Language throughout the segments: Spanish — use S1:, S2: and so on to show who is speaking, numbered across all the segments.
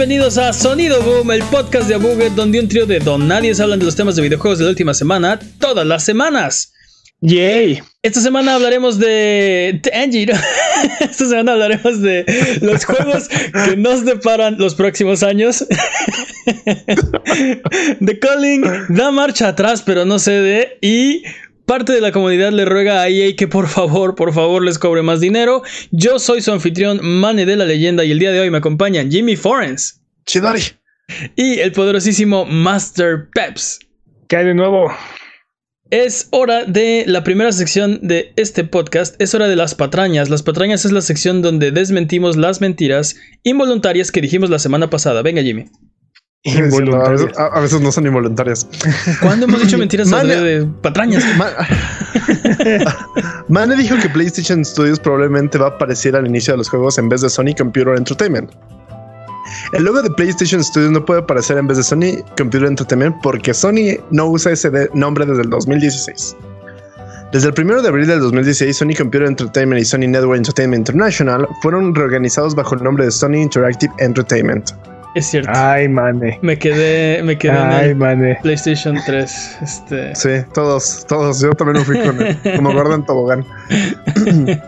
S1: Bienvenidos a Sonido Boom, el podcast de Buget donde un trío de don nadie hablan de los temas de videojuegos de la última semana, todas las semanas.
S2: Yay.
S1: Esta semana hablaremos de Angie. Esta semana hablaremos de los juegos que nos deparan los próximos años. The Calling da marcha atrás, pero no cede. Y parte de la comunidad le ruega a EA que por favor, por favor les cobre más dinero. Yo soy su anfitrión, Mane de la leyenda, y el día de hoy me acompañan Jimmy Forens.
S3: Chidori.
S1: Y el poderosísimo Master Peps.
S2: ¿Qué hay de nuevo?
S1: Es hora de la primera sección de este podcast. Es hora de las patrañas. Las patrañas es la sección donde desmentimos las mentiras involuntarias que dijimos la semana pasada. Venga, Jimmy.
S3: Involuntarias. A, a, veces no son involuntarias.
S1: ¿Cuándo hemos dicho mentiras Mane, de patrañas?
S3: Man, Mane dijo que PlayStation Studios probablemente va a aparecer al inicio de los juegos en vez de Sony Computer Entertainment. El logo de PlayStation Studios no puede aparecer en vez de Sony Computer Entertainment porque Sony no usa ese de nombre desde el 2016. Desde el 1 de abril del 2016, Sony Computer Entertainment y Sony Network Entertainment International fueron reorganizados bajo el nombre de Sony Interactive Entertainment.
S1: Es cierto.
S2: Ay, mane.
S1: Me quedé, me quedé
S2: Ay,
S1: en el
S2: mane.
S1: PlayStation 3. Este.
S3: Sí, todos, todos. Yo también me fui con él, como Gordon Tobogán.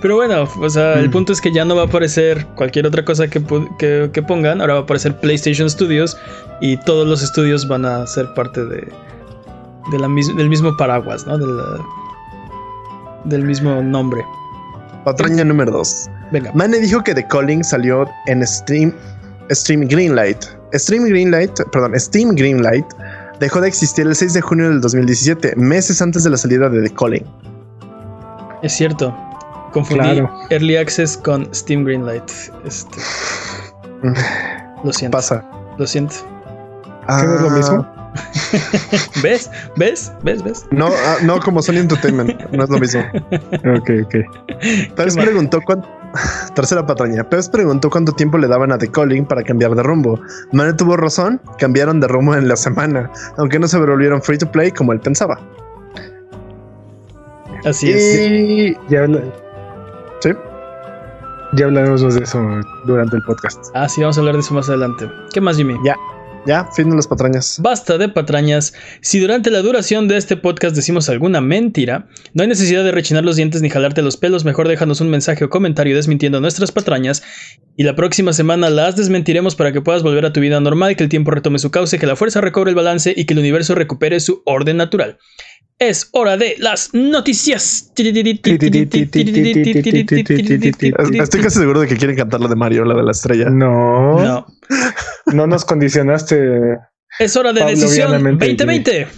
S1: Pero bueno, o sea, mm. el punto es que ya no va a aparecer cualquier otra cosa que, que, que, pongan. Ahora va a aparecer PlayStation Studios y todos los estudios van a ser parte de, de la mis del mismo paraguas, ¿no? De la, del mismo nombre.
S3: Patraña número 2.
S1: Venga.
S3: Mane dijo que The Calling salió en Steam, Stream Greenlight. Stream Greenlight, perdón, Steam Greenlight dejó de existir el 6 de junio del 2017, meses antes de la salida de The Calling.
S1: Es cierto. Confundí claro. Early Access con Steam Greenlight. Este. Lo siento.
S3: Pasa.
S1: Lo siento.
S3: Ah,
S2: ¿Qué no es lo mismo?
S1: ¿Ves? ¿Ves? ¿Ves? ¿Ves?
S3: No, ah, no como Sony Entertainment. No es lo mismo.
S2: ok, ok.
S3: Pérez preguntó cuánto. Tercera patraña. Pérez preguntó cuánto tiempo le daban a The Calling para cambiar de rumbo. Mane tuvo razón. Cambiaron de rumbo en la semana. Aunque no se volvieron free to play como él pensaba.
S1: Así
S3: y...
S1: es.
S2: Ya.
S3: Sí.
S2: Ya hablaremos de eso durante el podcast.
S1: Ah, sí, vamos a hablar de eso más adelante. ¿Qué más, Jimmy?
S3: Ya. Ya, fin de las patrañas.
S1: Basta de patrañas. Si durante la duración de este podcast decimos alguna mentira, no hay necesidad de rechinar los dientes ni jalarte los pelos. Mejor déjanos un mensaje o comentario desmintiendo nuestras patrañas. Y la próxima semana las desmentiremos para que puedas volver a tu vida normal, que el tiempo retome su cauce, que la fuerza recobre el balance y que el universo recupere su orden natural. Es hora de las noticias.
S3: Estoy casi seguro de que quieren cantar la de Mario, la de la estrella.
S2: No.
S1: No.
S2: No nos condicionaste.
S1: Es hora de
S2: Pablo
S1: decisión
S2: Vianamente,
S1: 2020.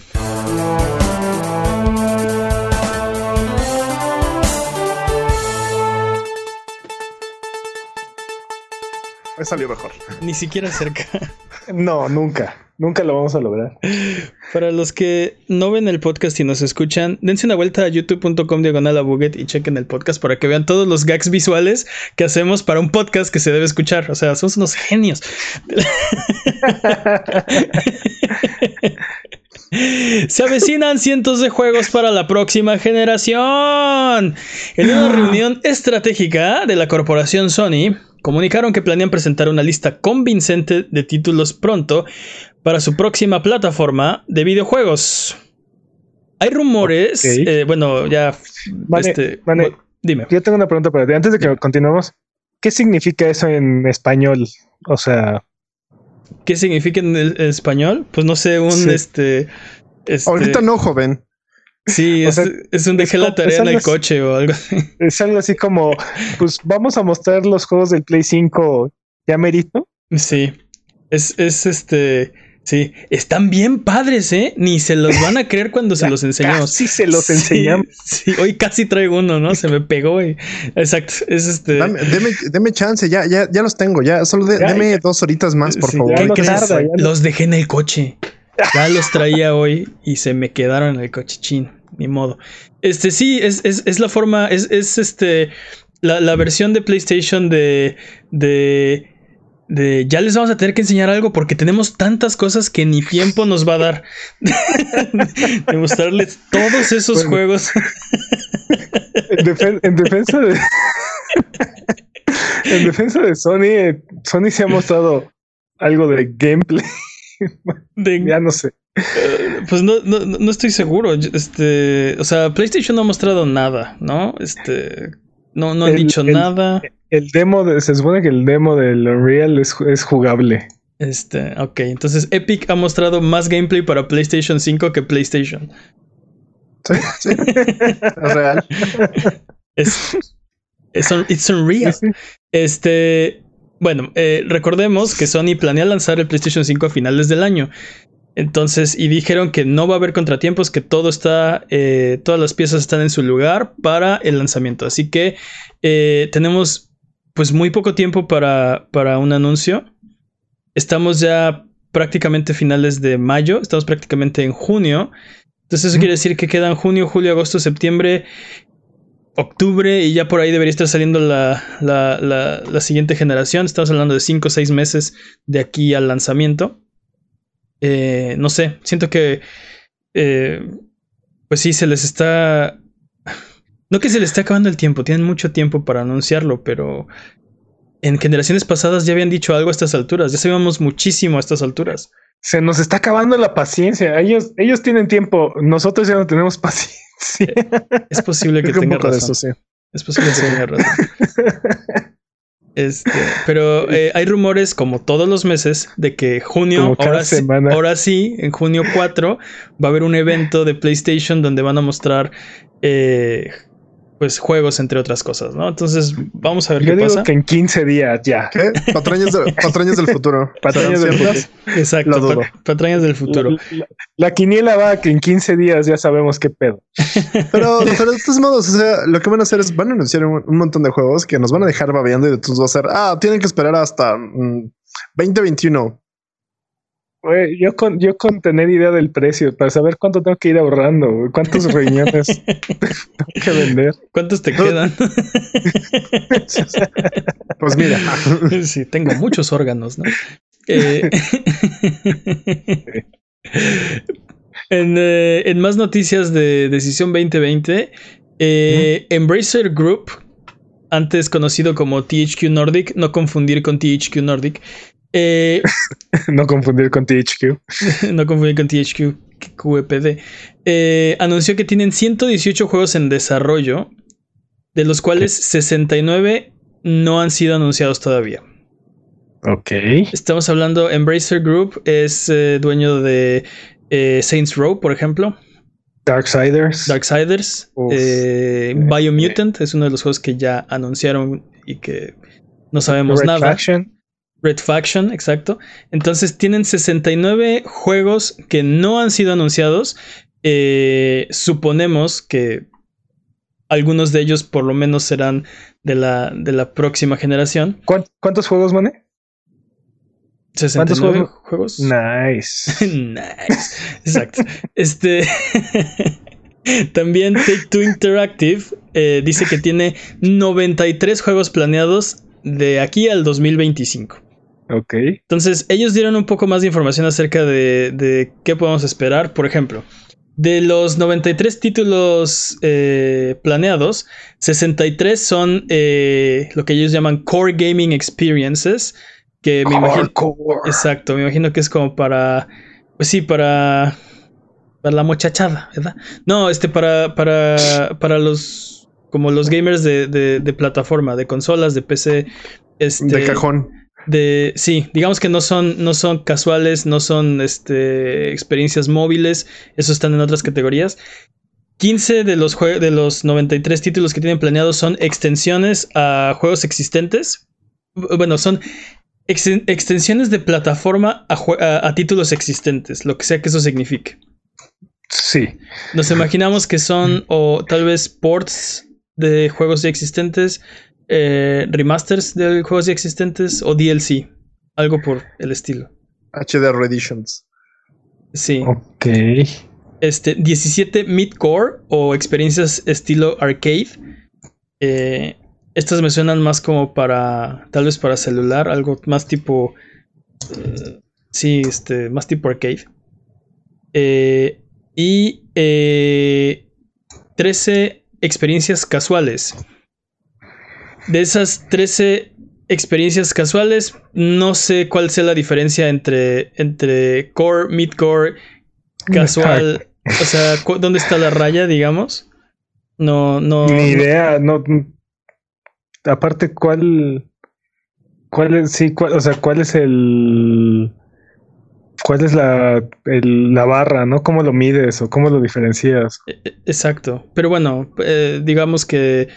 S3: Me salió mejor.
S1: Ni siquiera cerca.
S2: No, nunca. Nunca lo vamos a lograr.
S1: Para los que no ven el podcast y nos escuchan, dense una vuelta a youtube.com diagonal y chequen el podcast para que vean todos los gags visuales que hacemos para un podcast que se debe escuchar. O sea, somos unos genios. Se avecinan cientos de juegos para la próxima generación. En una reunión estratégica de la corporación Sony, comunicaron que planean presentar una lista convincente de títulos pronto para su próxima plataforma de videojuegos. Hay rumores, eh, bueno, ya...
S2: Vale,
S1: este,
S2: vale.
S1: Dime.
S2: Yo tengo una pregunta para ti. Antes de que continuemos, ¿qué significa eso en español? O sea,
S1: ¿Qué significa en el- español? Pues no sé, un
S2: Sí.
S1: este... este-
S3: Ahorita no, joven.
S1: Sí, es,
S2: sea,
S1: es un dejé
S2: es
S1: la tarea en el
S2: así.
S1: coche o algo así.
S2: es algo así como, pues vamos a mostrar los juegos del Play 5 ya merito.
S1: Sí, es, es este... Sí, están bien padres, ¿eh? Ni se los van a creer cuando se los enseñamos.
S2: Casi se los
S1: Sí,
S2: enseñamos.
S1: Sí, hoy casi traigo uno, ¿no? Se me pegó y... Exacto, es este...
S3: Dame, deme, deme chance, ya, ya, ya los tengo, ya. Solo de-
S2: Ya,
S3: deme
S2: ya.
S3: dos horitas más, por
S1: Sí,
S3: favor.
S2: ya
S1: ¿qué
S2: no
S1: crees?
S2: tarda, ya no-
S1: Los dejé en el coche. Ya los traía hoy y se me quedaron en el coche. Chin, ni modo. Este sí, es, es, es la forma, es, es este, la, la versión de PlayStation de, de, de, ya les vamos a tener que enseñar algo porque tenemos tantas cosas que ni tiempo nos va a dar de mostrarles todos esos
S2: Bueno.
S1: juegos.
S2: En, defen- en defensa de. En defensa de Sony, eh, Sony se ha mostrado algo de gameplay.
S1: De-
S2: ya no sé.
S1: Eh, Pues no, no, no estoy seguro. Este, o sea, PlayStation no ha mostrado nada, ¿no? Este, no, no han
S2: El-
S1: dicho
S2: el-
S1: nada.
S2: El demo, de- se supone que el demo del Unreal es, es jugable.
S1: Este, ok, entonces Epic ha mostrado más gameplay para PlayStation 5 que PlayStation.
S3: Sí, sí. Es real.
S1: Es, es un- it's unreal.
S2: Sí, sí.
S1: Este, bueno, eh, recordemos que Sony planea lanzar el PlayStation 5 a finales del año. Entonces, y dijeron que no va a haber contratiempos, que todo está, eh, todas las piezas están en su lugar para el lanzamiento. Así que eh, tenemos pues muy poco tiempo para, para un anuncio. Estamos ya prácticamente finales de mayo, estamos prácticamente en junio. Entonces eso quiere decir que quedan junio, julio, agosto, septiembre, octubre y ya por ahí debería estar saliendo la, la, la- la siguiente generación. Estamos hablando de 5 o 6 meses de aquí al lanzamiento. Eh, no sé, siento que eh, pues sí, se les está... No que se les esté acabando el tiempo, tienen mucho tiempo para anunciarlo, pero en generaciones pasadas ya habían dicho algo a estas alturas, ya sabíamos muchísimo a estas alturas.
S2: Se nos está acabando la paciencia. Ellos, ellos tienen tiempo, nosotros ya no tenemos paciencia.
S1: Es posible que tenga razón.
S3: eso, sí.
S1: Es posible que tenga razón. Este, pero eh, hay rumores, como todos los meses, de que junio, ahora sí, ahora sí, en junio 4, va a haber un evento de PlayStation donde van a mostrar eh, pues juegos, entre otras cosas, ¿no? Entonces, vamos a ver
S2: Yo
S1: qué
S2: digo
S1: pasa.
S2: que en 15 días ya.
S3: ¿Qué? Patrañas, de- patrañas del futuro.
S2: Patrañas
S3: ¿Serán
S2: del
S3: ciertas?
S1: Exacto,
S3: lo dudo.
S1: pa- patrañas del futuro.
S2: La, la- la quiniela va a que en 15 días ya sabemos qué pedo.
S3: Pero, pero de todos modos, o sea, lo que van a hacer es van a anunciar un, un montón de juegos que nos van a dejar babeando y de todos va a ser, ah, tienen que esperar hasta mm, 2021.
S2: Güey, yo con, yo con tener idea del precio para saber cuánto tengo que ir ahorrando, güey, cuántos riñones tengo que vender.
S1: ¿Cuántos te quedan?
S3: Pues mira,
S1: sí, tengo muchos órganos, ¿no? Eh, en, eh, en más noticias de Decisión 2020, eh, Embracer Group, antes conocido como THQ Nordic, no confundir con THQ Nordic, eh,
S2: No confundir con THQ.
S1: no confundir con THQ QEPD, eh, anunció que tienen 118 juegos en desarrollo, de los cuales 69 no han sido anunciados todavía.
S2: Ok.
S1: Estamos hablando, Embracer Group es eh, dueño de Saints Row, por ejemplo,
S2: Darksiders.
S1: Darksiders, Biomutant es uno de los juegos que ya anunciaron y que no sabemos
S2: Red
S1: nada.
S2: Faction.
S1: Red Faction, exacto. Entonces tienen 69 juegos que no han sido anunciados. Eh, suponemos que algunos de ellos por lo menos serán de la, de la próxima generación.
S2: ¿Cuán- ¿Cuántos juegos, Mane?
S1: 69
S2: juegos?
S1: juegos.
S2: Nice.
S1: nice. Exacto. Este. También Take Two Interactive eh, dice que tiene 93 juegos planeados de aquí al 2025.
S2: Ok.
S1: Entonces, ellos dieron un poco más de información acerca de, de qué podemos esperar. Por ejemplo, de los 93 títulos eh, planeados, 63 son eh, lo que ellos llaman Core Gaming Experiences. Que me imagino. Exacto, me imagino que es como para. Pues sí, para. Para la muchachada, ¿verdad? No, este, para. Para. Para los. Como los gamers de, de, de plataforma, de consolas, de PC. Este,
S3: de cajón.
S1: De sí, digamos que no son no son casuales, no son este experiencias móviles, eso están en otras categorías. 15 de los de los 93 títulos que tienen planeados son extensiones a juegos existentes. Bu- Bueno, son ex- extensiones de plataforma a, a- a títulos existentes, lo que sea que eso signifique.
S2: Sí.
S1: Nos imaginamos que son o tal vez ports de juegos ya existentes, eh, remasters de juegos ya existentes o DLC, algo por el estilo.
S3: HD Editions.
S1: Sí.
S2: Ok.
S1: Este, 17 mid-core o experiencias estilo arcade. Eh, estas me suenan más como para, tal vez para celular, algo más tipo, eh, sí, este, más tipo arcade. Eh, y eh, 13 experiencias casuales. De esas 13 experiencias casuales. No sé cuál sea la diferencia entre, entre core, mid-core, casual. O sea, ¿dónde está la raya, digamos? No, no.
S2: Ni idea, no. Aparte, ¿cuál. ¿Cuál es, sí, cuál, o sea, cuál es el. ¿Cuál es la, la barra, no? ¿Cómo lo mides o cómo lo diferencias?
S1: E, e, exacto. Pero bueno, eh, digamos que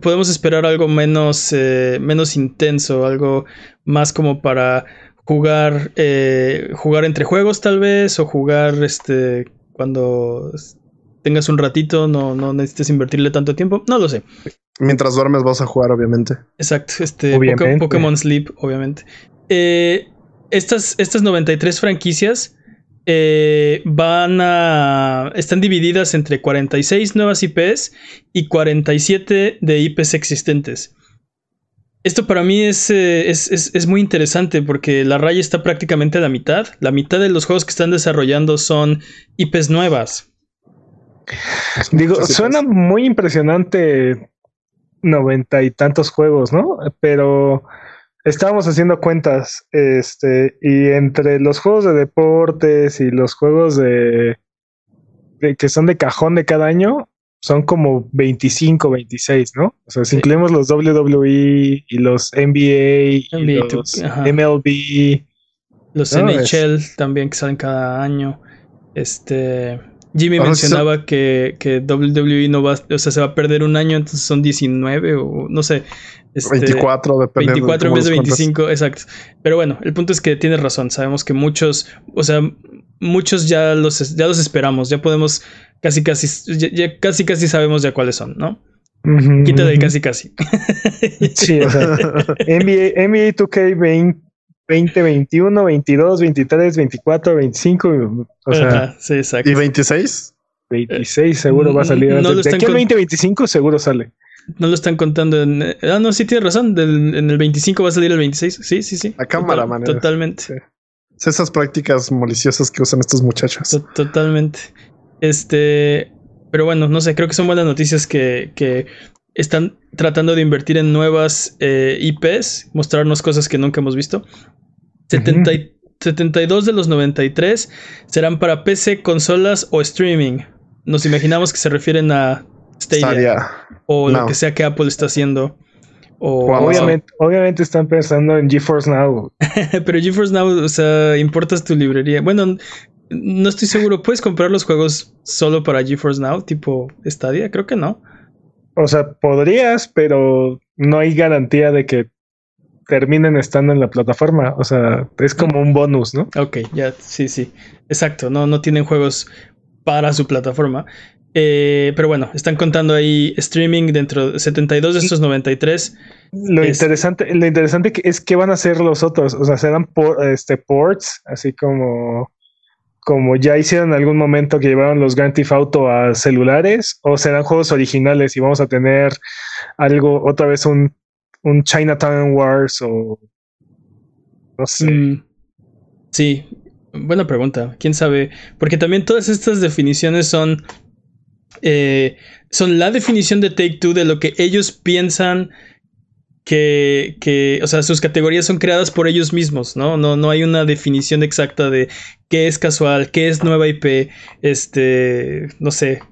S1: podemos esperar algo menos, eh, menos intenso, algo más como para jugar, eh, jugar entre juegos tal vez, o jugar este cuando tengas un ratito, no, no necesites invertirle tanto tiempo, no lo sé.
S3: Mientras duermes vas a jugar, obviamente.
S1: Exacto, este Pokémon Sleep, obviamente. Eh, estas, estas 93 franquicias eh, van a. están divididas entre 46 nuevas IPs y 47 de IPs existentes. Esto para mí eh, es, es, muy interesante porque la raya está prácticamente a la mitad. La mitad de los juegos que están desarrollando son IPs nuevas.
S2: Digo, suena muy impresionante noventa y tantos juegos, ¿no? Pero estábamos haciendo cuentas, este, y entre los juegos de deportes y los juegos de, que son de cajón de cada año, son como 25, 26, ¿no? O sea, si incluimos los WWE y los NBA, y los MLB,
S1: los NHL también que salen cada año. Este Jimmy mencionaba que, que WWE no va, o sea, se va a perder un año, entonces son 19 o no sé.
S3: 24,
S1: este, depende 24 en vez de 25, exacto. Pero bueno, el punto es que tienes razón. Sabemos que muchos, o sea, muchos ya los, ya los esperamos. Ya podemos casi, casi, ya, casi, casi sabemos ya cuáles son, ¿no? Quita del casi, casi.
S2: sí, o sea, NBA, NBA 2K 20, 20, 21, 22, 23, 24, 25. O sea,
S3: sí, exacto. ¿Y 26?
S2: 26 seguro va a salir. No, de aquí al 2025 seguro sale.
S1: No lo están contando en. Ah, no, sí tienes razón. en el 25 va a salir el 26. Sí, sí, sí.
S3: A cámara, man.
S1: Totalmente.
S3: Esas prácticas maliciosas que usan estos muchachos.
S1: totalmente. Este. Pero bueno, no sé, creo que son buenas noticias que, que están tratando de invertir en nuevas eh, IPs, mostrarnos cosas que nunca hemos visto. 72 de los 93 serán para PC, consolas o streaming. Nos imaginamos que se refieren a Stadia, o lo que sea que Apple está haciendo.
S2: O, obviamente, obviamente están pensando en GeForce Now.
S1: Pero GeForce Now, o sea, importas tu librería. Bueno, no estoy seguro. ¿Puedes comprar los juegos solo para GeForce Now, tipo Stadia? Creo que no.
S2: O sea, podrías, pero no hay garantía de que terminen estando en la plataforma. O sea, es como un bonus, ¿no?
S1: Ok, ya, sí, sí. Exacto. No, no tienen juegos para su plataforma. Eh, pero bueno, están contando ahí streaming dentro de 72 de estos 93.
S2: Lo interesante, lo interesante es que van a ser los otros. O sea, serán por, este, ports, así como, como ya hicieron en algún momento que llevaron los Grand Theft Auto a celulares, o serán juegos originales y vamos a tener algo, otra vez un, un Chinatown Wars o no sé. Mm,
S1: sí, buena pregunta. ¿Quién sabe? Porque también todas estas definiciones son eh, son la definición de Take Two de lo que ellos piensan que, que, o sea, sus categorías son creadas por ellos mismos, ¿no? No, no hay una definición exacta de qué es casual, qué es nueva IP, este, no sé,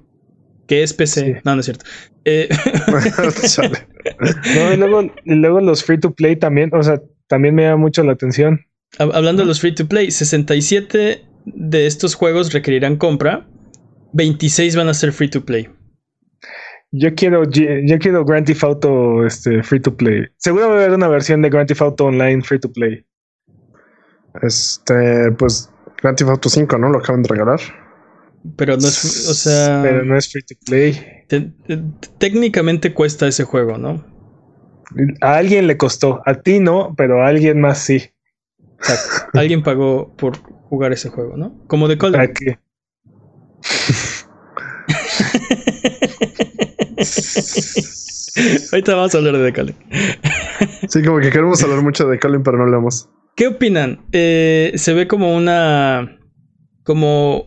S1: qué es PC. No, no es cierto. Eh,
S2: no, y luego, y luego los free to play también, o sea, también me llama mucho la atención.
S1: Hablando de los free to play, 67 de estos juegos requerirán compra 26 van a ser free to play.
S2: Yo quiero, yo quiero Grand Theft Auto este, free to play. Seguro va a haber una versión de Grand Theft Auto Online free to play.
S3: Este, pues Grand Theft Auto 5, ¿no? Lo acaban de regalar.
S1: Pero no es, o sea.
S2: Pero no es free to play.
S1: técnicamente cuesta ese juego, ¿no?
S2: A alguien le costó, a ti no, pero a alguien más sí.
S1: alguien pagó por jugar ese juego, ¿no? Como de Call Ahorita vamos a hablar de Decalen.
S3: sí, como que queremos hablar mucho de Decalen, pero no hablamos.
S1: ¿Qué opinan? Eh, se ve como una. como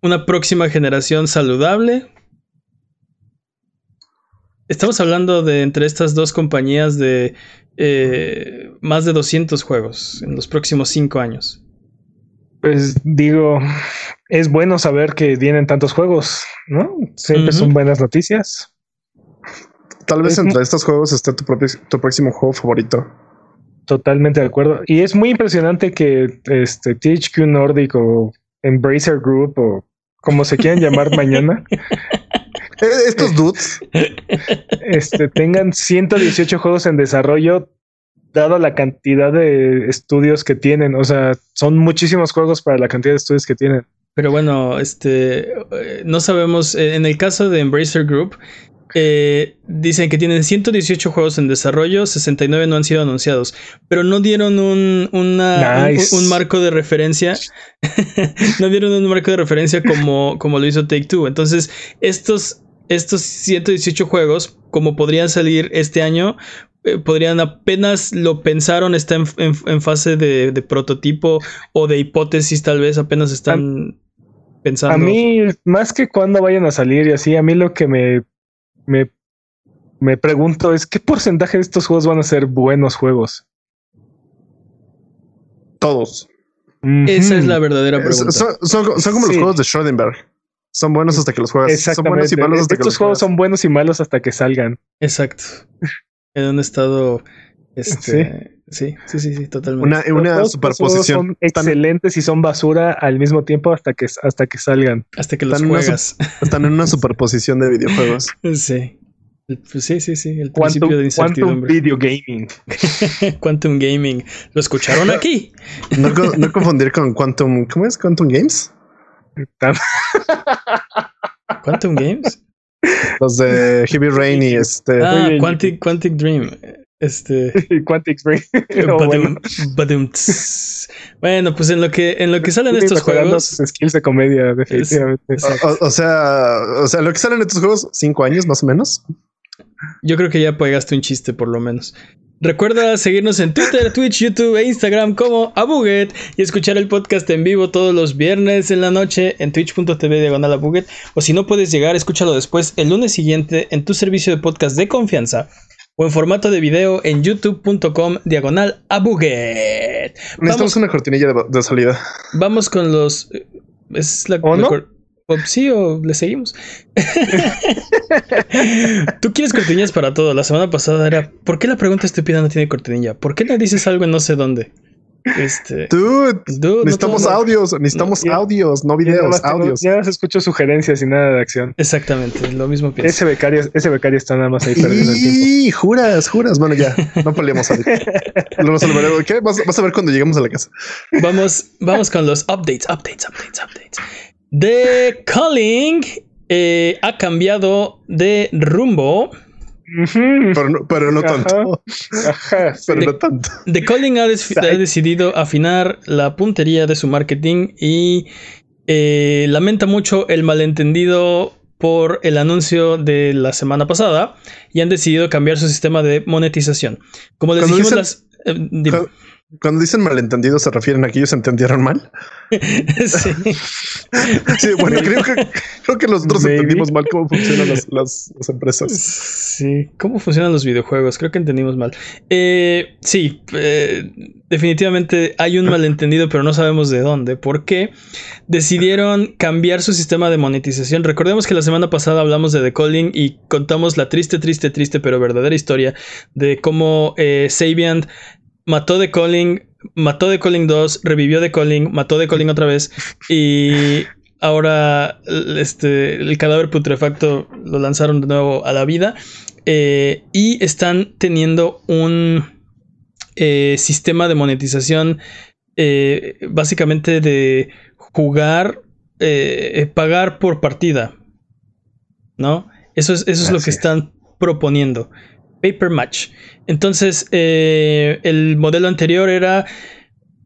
S1: una próxima generación saludable. Estamos hablando de entre estas dos compañías de eh, más de 200 juegos en los próximos 5 años.
S2: Pues digo, es bueno saber que vienen tantos juegos, ¿no? Siempre son buenas noticias.
S3: Tal vez entre estos juegos esté tu, propio, tu próximo juego favorito.
S2: Totalmente de acuerdo. Y es muy impresionante que este THQ Nordic o Embracer Group o como se quieran llamar mañana.
S3: Eh, estos dudes
S2: este, tengan 118 juegos en desarrollo, dado la cantidad de estudios que tienen. O sea, son muchísimos juegos para la cantidad de estudios que tienen.
S1: Pero bueno, este eh, no sabemos. Eh, en el caso de Embracer Group, eh, dicen que tienen 118 juegos en desarrollo, 69 no han sido anunciados, pero no dieron un, una, un, marco de referencia. no dieron un marco de referencia como, como lo hizo Take Two. Entonces, estos, estos 118 juegos, como podrían salir este año, eh, podrían apenas lo pensaron, está en, fase de, de, prototipo o de hipótesis, tal vez apenas están. Pensando.
S2: A mí, más que cuando vayan a salir y así, a mí lo que me me, me pregunto es qué porcentaje de estos juegos van a ser buenos juegos.
S3: Todos.
S1: Esa es la verdadera pregunta.
S3: Son, como los juegos de Schrödinger. Son buenos hasta que los juegas.
S2: Son buenos y malos hasta Estos juegos son buenos y malos hasta que salgan.
S1: Exacto. En un estado. Este, sí, sí, sí, sí, totalmente.
S3: Una, una superposición.
S2: Son excelentes y son basura al mismo tiempo hasta que, hasta que salgan.
S1: Hasta que los juegas.
S3: están en una superposición de videojuegos.
S1: Sí. Pues sí, sí, sí. El principio de
S2: incertidumbre. Quantum Video Gaming.
S1: Quantum Gaming. ¿Lo escucharon aquí?
S3: no, no confundir con Quantum. ¿Cómo es? ¿Quantum Games?
S1: ¿Quantum Games?
S3: Los de Heavy Rain y este.
S1: Ah, Quantic, Quantic Dream. Este.
S2: Quantic Dream.
S1: bueno. pues en lo que en lo que salen estos juegos.
S2: skills de comedia, definitivamente.
S3: o, sea, o sea, lo que salen estos juegos, cinco años más o menos.
S1: Yo creo que ya pegaste un chiste por lo menos. Recuerda seguirnos en Twitter, Twitch, YouTube e Instagram como Abuget y escuchar el podcast en vivo todos los viernes en la noche en twitch.tv diagonal Abuget o si no puedes llegar, escúchalo después el lunes siguiente en tu servicio de podcast de confianza o en formato de video en youtube.com diagonal Abuget.
S3: Necesitamos una cortinilla de, salida.
S1: Vamos con los... Es la mejor... Sí, o le seguimos. Tú quieres cortinillas para todo. La semana pasada era, ¿por qué la pregunta estúpida no tiene cortinilla? ¿Por qué no dices algo en no sé dónde? Este,
S3: Dude, necesitamos audios, necesitamos audios, no videos, audios.
S2: Ya se escucho sugerencias y nada de acción.
S1: Exactamente, lo mismo pienso.
S2: Ese becario, ese becario está nada más ahí perdiendo el
S3: tiempo. juras, juras. Bueno, ya, no peleamos ¿Qué? Vas, vas, a ver cuando lleguemos a la casa.
S1: Vamos, vamos con los updates, updates, updates, updates. The Calling eh, ha cambiado de rumbo.
S3: pero, no, tanto. pero no tanto.
S1: The Calling ha, decidido afinar la puntería de su marketing y eh, lamenta mucho el malentendido por el anuncio de la semana pasada y han decidido cambiar su sistema de monetización. Como les dijimos, las,
S3: eh, cuando dicen malentendido, ¿se refieren a que ellos entendieron mal?
S1: sí.
S3: sí, bueno, creo que, creo que nosotros entendimos mal cómo funcionan las, empresas.
S1: Sí, cómo funcionan los videojuegos, creo que entendimos mal. Eh, sí, eh, definitivamente hay un malentendido, pero no sabemos de dónde. ¿Por qué? Decidieron cambiar su sistema de monetización. Recordemos que la semana pasada hablamos de The Calling y contamos la triste, triste, triste, pero verdadera historia de cómo eh, Sabian mató de Calling, mató de Calling 2, revivió de Calling, mató de Calling otra vez y ahora este, el cadáver putrefacto lo lanzaron de nuevo a la vida eh, y están teniendo un eh, sistema de monetización eh, básicamente de jugar, pagar por partida, ¿no? Eso es, eso es lo que están proponiendo. Paper Match. Entonces, eh, el modelo anterior era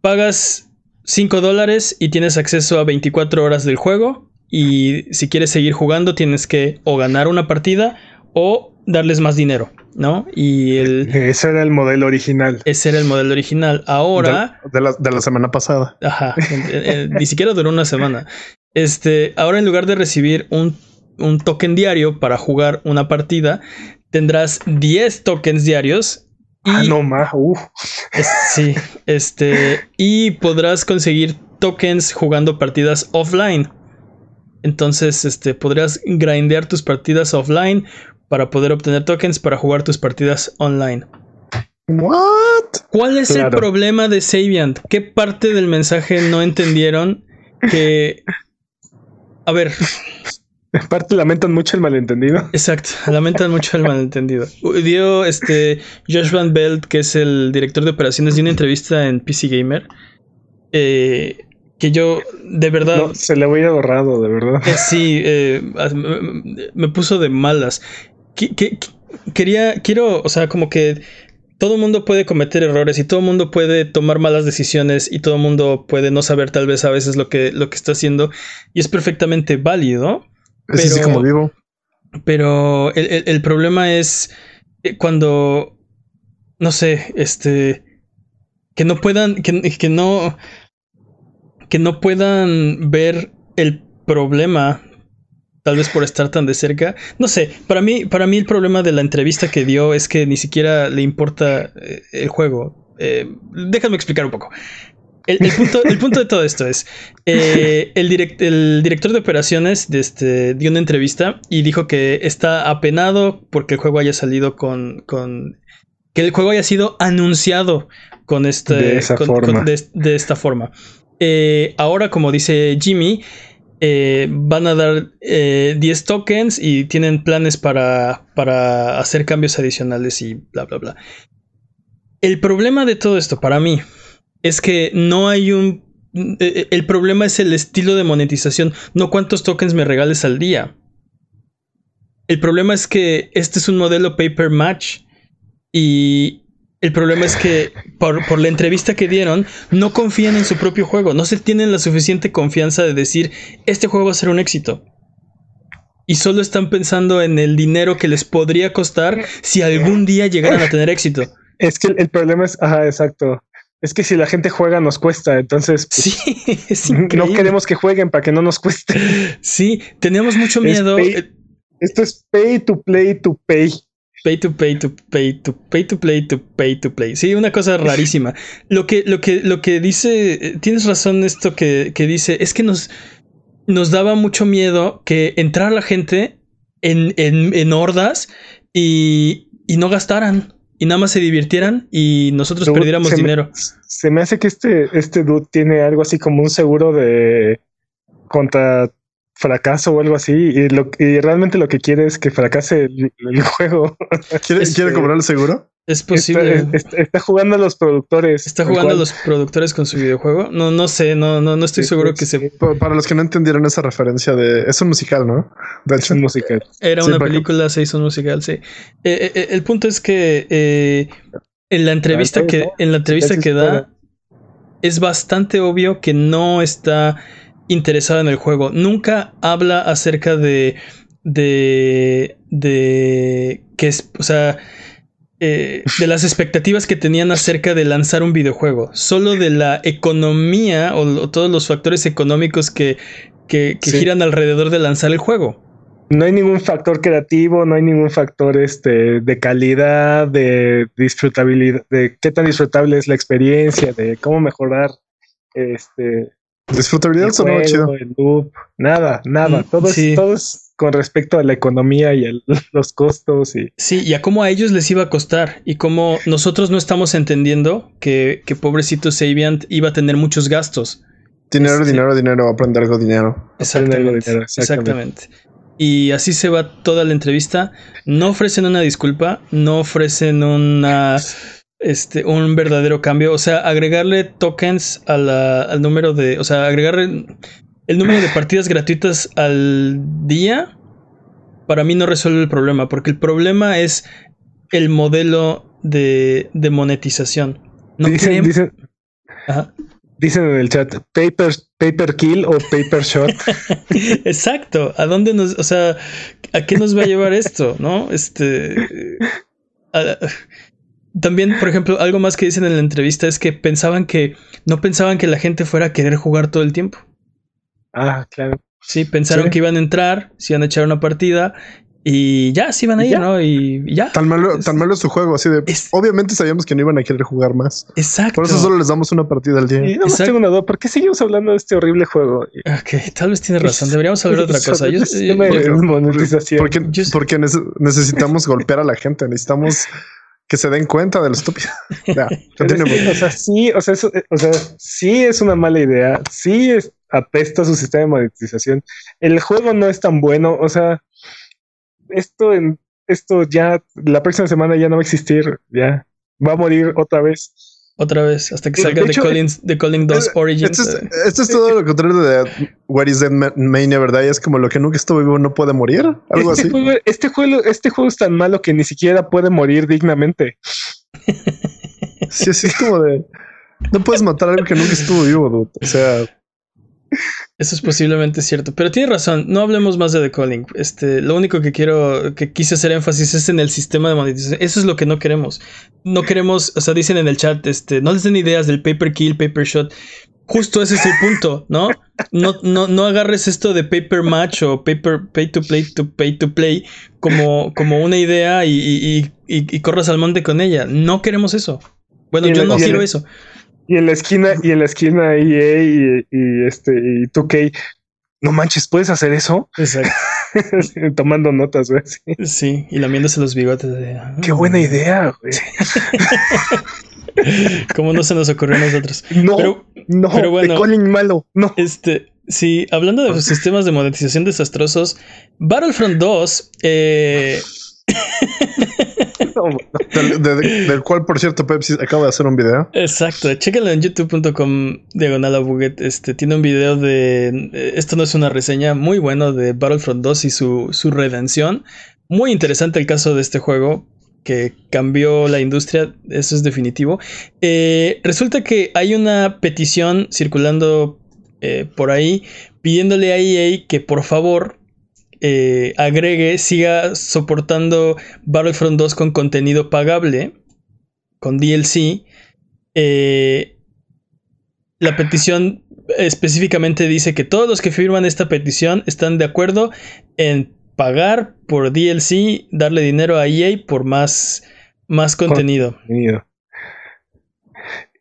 S1: pagas 5 dólares y tienes acceso a 24 horas del juego. Y si quieres seguir jugando, tienes que o ganar una partida o darles más dinero, ¿no? Y el...
S2: Ese era el modelo original.
S1: Ese era el modelo original. Ahora...
S3: De, la, semana pasada.
S1: Ajá. ni siquiera duró una semana. Este, ahora en lugar de recibir un, un token diario para jugar una partida, tendrás 10 tokens diarios
S2: ah, no más,
S1: sí, este, y podrás conseguir tokens jugando partidas offline. Entonces, este, podrías grindear tus partidas offline para poder obtener tokens para jugar tus partidas online.
S3: What?
S1: ¿Cuál es el problema de Saviant? ¿Qué parte del mensaje no entendieron que a ver,
S2: Aparte lamentan mucho el malentendido.
S1: Exacto, lamentan mucho el malentendido. Dio este Josh Van Belt, que es el director de operaciones, de una entrevista en PC Gamer. Eh, que yo, de verdad.
S2: se le voy a borrado, de verdad.
S1: Eh, sí, eh, me puso de malas. quería, quiero, o sea, como que todo el mundo puede cometer errores y todo el mundo puede tomar malas decisiones y todo el mundo puede no saber tal vez a veces lo que, lo que está haciendo y es perfectamente válido.
S3: Pero, como vivo.
S1: Pero el, problema es eh, cuando, no sé, este, que no puedan, que, que no, que no puedan ver el problema tal vez por estar tan de cerca. No sé, para mí, para mí el problema de la entrevista que dio es que ni siquiera le importa eh, el juego. Eh, déjame explicar un poco. El, punto, de todo esto es, eh, el, el, director de operaciones de este, dio una entrevista y dijo que está apenado porque el juego haya salido con, con que el juego haya sido anunciado con, este, de, esta forma. ahora, como dice Jimmy, eh, van a dar 10 eh, tokens y tienen planes para, para hacer cambios adicionales y bla, bla, bla. El problema de todo esto para mí es que no hay un... Eh, el problema es el estilo de monetización, no cuántos tokens me regales al día. El problema es que este es un modelo paper match y, el problema es que por, la entrevista que dieron, no confían en su propio juego, no se tienen la suficiente confianza de decir, este juego va a ser un éxito. Y solo están pensando en el dinero que les podría costar si algún día llegaran a tener éxito.
S2: Es que el, problema es, ajá, exacto. Es que si la gente juega nos cuesta, entonces
S1: pues, sí, es
S2: no queremos que jueguen para que no nos cueste.
S1: Sí, teníamos mucho miedo.
S2: esto es pay to play to pay.
S1: Pay to pay to pay to pay to play to pay to play. Sí, una cosa rarísima. Lo que, lo que, lo que dice, tienes razón esto que, que dice, es que nos, nos daba mucho miedo que entrara la gente en, en, en hordas y, y, no gastaran. Y nada más se divirtieran y nosotros perdiéramos dinero.
S2: se me hace que este, este dude tiene algo así como un seguro de contra fracaso o algo así y, lo, y realmente lo que quiere es que fracase el, juego.
S3: ¿Quiere, ¿Quiere cobrar el seguro?
S1: Es posible.
S2: Está, jugando a los productores.
S1: ¿Está jugando a los productores con su videojuego? No, no sé, no, no, no estoy seguro que se.
S3: Para los que no entendieron esa referencia de. Es un musical, ¿no?
S2: De hecho, un musical.
S1: Era una película, se hizo un musical, sí. Eh, eh, eh, el punto es que en la entrevista que, en la entrevista que da, es bastante obvio que no está interesado en el juego. Nunca habla acerca de. de. de. que es. O sea. Eh, de las expectativas que tenían acerca de lanzar un videojuego. Solo de la economía o, todos los factores económicos que, que, giran alrededor de lanzar el juego.
S2: No hay ningún factor creativo, no hay ningún factor este, de calidad, de disfrutabilidad, de qué tan disfrutable es la experiencia, de cómo mejorar este,
S3: Disfrutabilidad sonó chido. El
S2: loop, nada, nada. Mm, todo, es, todo es con respecto a la economía y a los costos. Y...
S1: Sí, y a cómo a ellos les iba a costar y cómo nosotros no estamos entendiendo que, que pobrecito Sabiant iba a tener muchos gastos.
S3: Dinero, este, dinero, dinero, aprender algo dinero.
S1: Exactamente, exactamente. Y así se va toda la entrevista. No ofrecen una disculpa, no ofrecen una este, un verdadero cambio. O sea, agregarle tokens al número de. O sea, agregarle el número de partidas gratuitas al día. Para mí no resuelve el problema. Porque el problema es el modelo de, de monetización. No
S2: dicen, dicen, dicen, en el chat: paper, paper kill o paper shot.
S1: Exacto. ¿A dónde nos. O sea, ¿a qué nos va a llevar esto? ¿No? Este también, por ejemplo, algo más que dicen en la entrevista es que pensaban que no pensaban que la gente fuera a querer jugar todo el tiempo.
S2: Ah, claro.
S1: Sí, pensaron que iban a entrar, se iban a echar una partida Y ya, sí van a ir, ¿no? Y, ya.
S3: Tan malo, tan malo es su juego, así de. obviamente sabíamos que no iban a querer jugar más.
S1: Exacto.
S3: Por eso solo les damos una partida al día.
S2: Y no tengo una duda. ¿Por qué seguimos hablando de este horrible juego?
S1: Ok, tal vez tiene razón. Deberíamos hablar de otra cosa. Yo,
S3: porque, porque necesitamos golpear a la gente. Necesitamos que se den cuenta de lo estúpido.
S2: o sea, sí, o sea, o sea, sí es una mala idea. Sí es, apesta su sistema de monetización. El juego no es tan bueno. O sea, esto en esto ya la próxima semana ya no va a existir, ya va a morir otra vez.
S1: Otra vez, hasta que salga de, de, Calling 2 Origins.
S3: Esto es, todo lo contrario de What is Dead May Never Die. Es como lo que nunca estuvo vivo no puede morir. Algo
S2: este
S3: así.
S2: Juego, este, juego, este juego es tan malo que ni siquiera puede morir dignamente.
S3: sí, así es como de. No puedes matar algo que nunca estuvo vivo, dude. O sea.
S1: Eso es posiblemente cierto, pero tiene razón, no hablemos más de The Calling. Este, lo único que quiero, que quise hacer énfasis es en el sistema de monetización. Eso es lo que no queremos. No queremos, o sea, dicen en el chat, este, no les den ideas del paper kill, paper shot. Justo ese es el punto, ¿no? No, no, no agarres esto de paper match o paper pay to play to pay to play como, como una idea y, y, corras al monte con ella. No queremos eso. Bueno, yo no quiero eso.
S2: Y en la esquina, y en la esquina EA y, y este, y 2K, no manches, ¿puedes hacer eso?
S1: Exacto.
S2: Tomando notas, güey.
S1: Sí. y lamiéndose los bigotes. De,
S2: ah". Qué buena idea, güey.
S1: ¿Cómo no se nos ocurrió a nosotros?
S2: No, pero, no, pero bueno, malo, no.
S1: Este, sí, hablando de sistemas de monetización desastrosos, Battlefront 2, eh,
S3: del, cual, por cierto, Pepsi acaba de hacer un video.
S1: Exacto, chéquenlo en youtube.com diagonal. Este tiene un video de. Eh, esto no es una reseña, muy bueno de Battlefront 2 y su, su redención. Muy interesante el caso de este juego que cambió la industria, eso es definitivo. Eh, resulta que hay una petición circulando eh, por ahí pidiéndole a EA que por favor eh, agregue, siga soportando Battlefront 2 con contenido pagable, con DLC. Eh, la petición específicamente dice que todos los que firman esta petición están de acuerdo en pagar por DLC, darle dinero a EA por más, más contenido.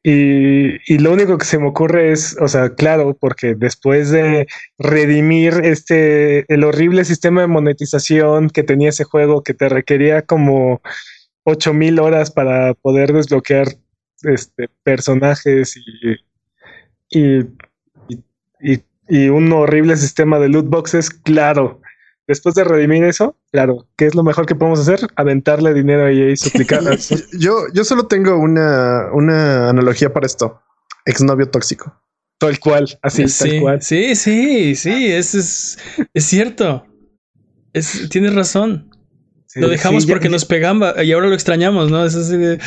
S2: Y, lo único que se me ocurre es, o sea, claro, porque después de redimir este, el horrible sistema de monetización que tenía ese juego, que te requería como 8000 horas para poder desbloquear este, personajes y, y, y un horrible sistema de loot boxes, claro, después de redimir eso, claro, ¿qué es lo mejor que podemos hacer? Aventarle dinero a EA y suplicar.
S3: yo, yo solo tengo una, una analogía para esto. Exnovio tóxico.
S2: Tal cual, así,
S1: sí,
S2: tal cual.
S1: Sí, sí, sí, es, es, es cierto. Es, tienes razón. lo dejamos porque nos pegaba y ahora lo extrañamos, ¿no? Es así de...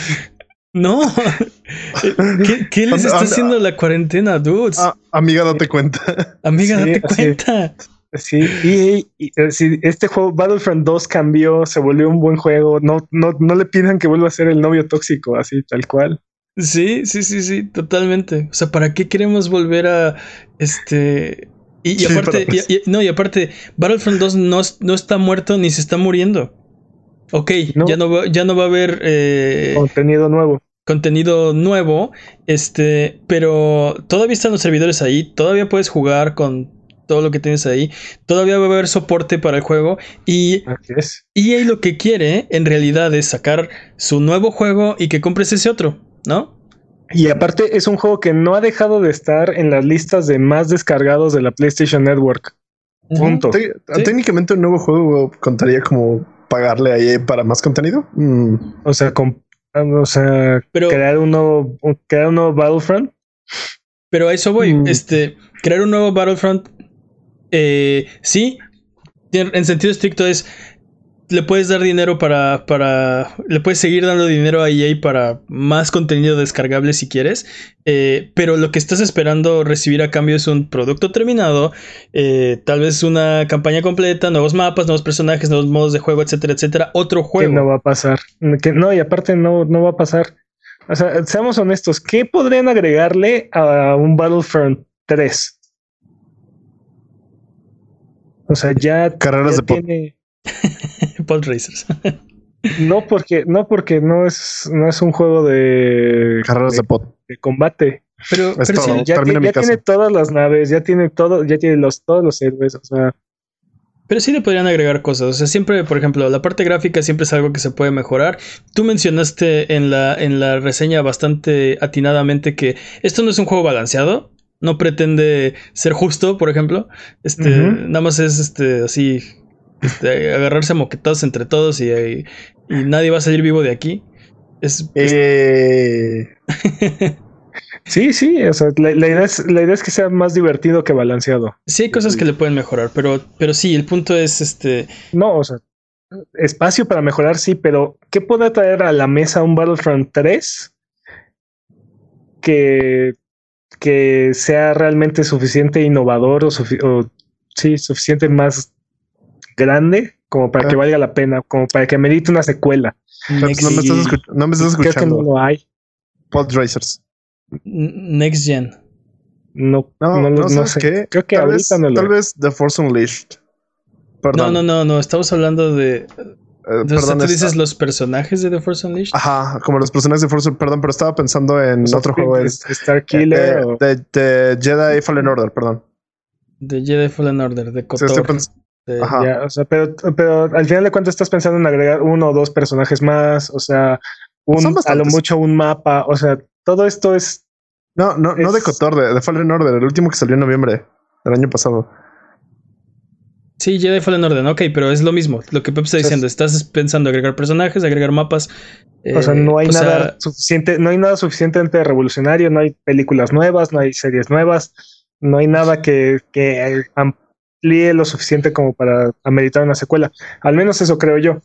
S1: No. ¿Qué, les está haciendo la cuarentena, dudes? Ah,
S3: amiga, date cuenta.
S1: Amiga, date cuenta.
S2: Sí, y, este juego Battlefront 2 cambió, se volvió un buen juego. No, no, no le pidan que vuelva a ser el novio tóxico, así tal cual.
S1: Sí, sí, sí, sí, totalmente. O sea, ¿para qué queremos volver a este? Y, aparte, no, y aparte, Battlefront 2 no, no, está muerto ni se está muriendo. Ok, ya no va, ya no va a haber eh,
S2: contenido nuevo.
S1: Contenido nuevo, este, pero todavía están los servidores ahí, todavía puedes jugar con todo lo que tienes ahí. Todavía va a haber soporte para el juego. Y y ahí lo que quiere en realidad es sacar su nuevo juego y que compres ese otro, ¿no?
S2: Y aparte es un juego que no ha dejado de estar en las listas de más descargados de la PlayStation Network. Punto.
S3: Técnicamente un nuevo juego contaría como pagarle ahí para más contenido.
S2: Mm. O sea, o sea, crear un nuevo, crear un nuevo Battlefront.
S1: Pero a eso voy. Mm. Este, crear un nuevo Battlefront eh, sí, en sentido estricto es, le puedes dar dinero para, para, le puedes seguir dando dinero a EA para más contenido descargable si quieres, eh, pero lo que estás esperando recibir a cambio es un producto terminado, eh, tal vez una campaña completa, nuevos mapas, nuevos personajes, nuevos modos de juego, etcétera, etcétera, otro juego.
S2: Que no va a pasar, que no, y aparte no, no va a pasar. O sea, seamos honestos, ¿qué podrían agregarle a un Battlefront 3? O sea, ya.
S3: Carreras
S2: de
S3: tiene...
S1: Pod Racers.
S2: no porque, no porque no es, no es un juego de
S3: carreras de, pod.
S2: de combate.
S1: Pero, pero sí,
S2: ya, tiene, ya tiene todas las naves, ya tiene todo, ya tiene los, todos los héroes, o sea.
S1: Pero sí le podrían agregar cosas. O sea, siempre, por ejemplo, la parte gráfica siempre es algo que se puede mejorar. Tú mencionaste en la, en la reseña bastante atinadamente que esto no es un juego balanceado. No pretende ser justo, por ejemplo. Este, nada más es este así. Este, agarrarse a moquetados entre todos y, y, nadie va a salir vivo de aquí. Es.
S3: Eh...
S2: Sí, sí, o sea, la, idea es, la idea es que sea más divertido que balanceado.
S1: Sí, hay cosas que le pueden mejorar, pero, pero sí, el punto es este.
S2: No, o sea, espacio para mejorar, sí, pero ¿qué puede traer a la mesa un Battlefront 3 que, que sea realmente suficiente innovador o, sí, suficiente más grande como para que valga la pena, como para que merite una secuela?
S3: no, me estás no me estás escuchando. Creo que no lo hay. Pod Racers.
S1: Next Gen.
S2: No, no, no, sé. Qué. Creo que
S3: tal vez, no Tal vez The Force Unleashed.
S1: Perdón. No, no, no, no. Estamos hablando de. Uh, perdón, ¿Tú dices los personajes de The Force Unleashed?
S3: Ajá, como los personajes de Force Perdón, pero estaba pensando en otro juego.
S2: Star Killer.
S3: De, de, Jedi Fallen Order, perdón.
S1: De Jedi Fallen Order, de Kotor.
S2: Ajá. o sea, pero, pero al final de cuentas estás pensando en agregar uno o dos personajes más, o sea, un, a lo mucho un mapa, o sea, todo esto es.
S3: No, no, no de Cotor, de, Fallen Order, el último que salió en noviembre del año pasado.
S1: Sí, Jedi Fallen Order, ok, pero es lo mismo. Lo que Pep está diciendo, estás pensando agregar personajes, agregar mapas.
S2: o sea, no hay nada suficiente, no hay nada suficientemente revolucionario, no hay películas nuevas, no hay series nuevas, no hay nada que, que amplíe lo suficiente como para ameritar una secuela. Al menos eso creo yo.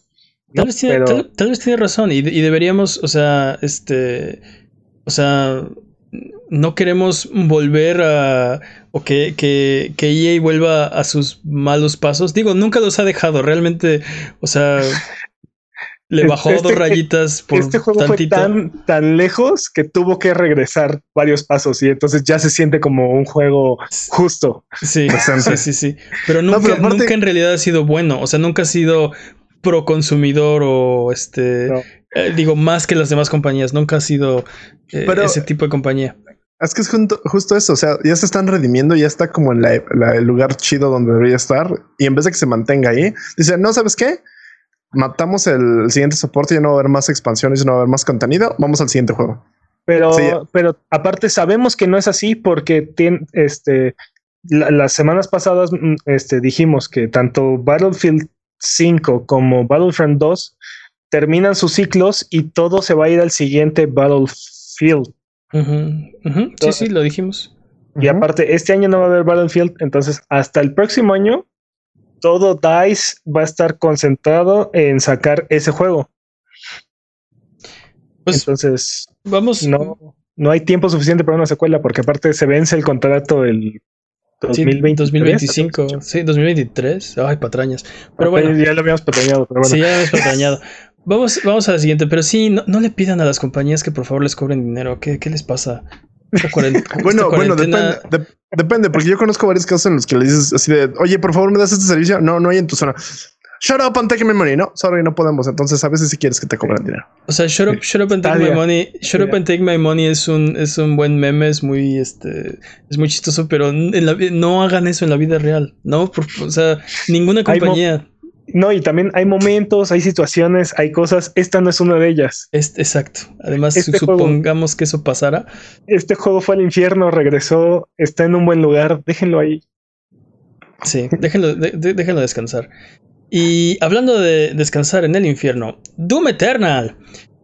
S1: Tal, vez, tiene, tal, vez tiene razón y, y, deberíamos, o sea, este o sea, no queremos volver a. o que, que, que EA vuelva a sus malos pasos. Digo, nunca los ha dejado, realmente. O sea. Le bajó dos este rayitas por
S2: Este juego fue tan, tan lejos que tuvo que regresar varios pasos y entonces ya se siente como un juego justo.
S1: Sí, sí, sí, sí. Pero nunca, nunca en realidad ha sido bueno. O sea, nunca ha sido pro consumidor o este eh, digo, más que las demás compañías. Nunca ha sido eh, ese tipo de compañía.
S3: Es que es justo eso, o sea, ya se están redimiendo, ya está como en el lugar chido donde debería estar. Y en vez de que se mantenga ahí, dice, no, ¿sabes qué? Matamos el siguiente soporte, y no va a haber más expansiones, y no va a haber más contenido. Vamos al siguiente juego.
S2: Pero, pero aparte sabemos que no es así porque tiene, este, las semanas pasadas mm, este, dijimos que tanto Battlefield 5 como Battlefront 2 terminan sus ciclos y todo se va a ir al siguiente Battlefield.
S1: Sí, sí, lo dijimos.
S2: Y aparte, este año no va a haber Battlefield, entonces hasta el próximo año todo DICE va a estar concentrado en sacar ese juego. Pues, entonces,
S1: vamos.
S2: No, no hay tiempo suficiente para una secuela, porque aparte se vence el contrato el
S1: 2025, sí, 2023. Ay, patrañas. Pero bueno.
S2: Ya lo habíamos patrañado, pero bueno.
S1: Sí, ya lo habíamos patrañado. Vamos, vamos a la siguiente, pero sí, no, no, le pidan a las compañías que por favor les cobren dinero. ¿Qué, qué les pasa?
S3: bueno, bueno, depende, depende, porque yo conozco varios casos en los que le dices así de, oye, por favor, me das este servicio. No, no hay en tu zona. Shut up and take my money. No, sorry, no podemos. Entonces, a veces si quieres que te cobren dinero.
S1: O sea, shut up, shut up and take my money. Shut up and take my money es un, es un buen meme, es muy, este, es muy chistoso, pero en la, no hagan eso en la vida real. No, o sea, ninguna compañía.
S2: No, y también hay momentos, hay situaciones, hay cosas. Esta no es una de ellas.
S1: exacto. Además, este supongamos que eso pasara.
S2: Este juego fue al infierno, regresó, está en un buen lugar. Déjenlo ahí.
S1: Sí, déjenlo, déjenlo descansar. Y hablando de descansar en el infierno, Doom Eternal.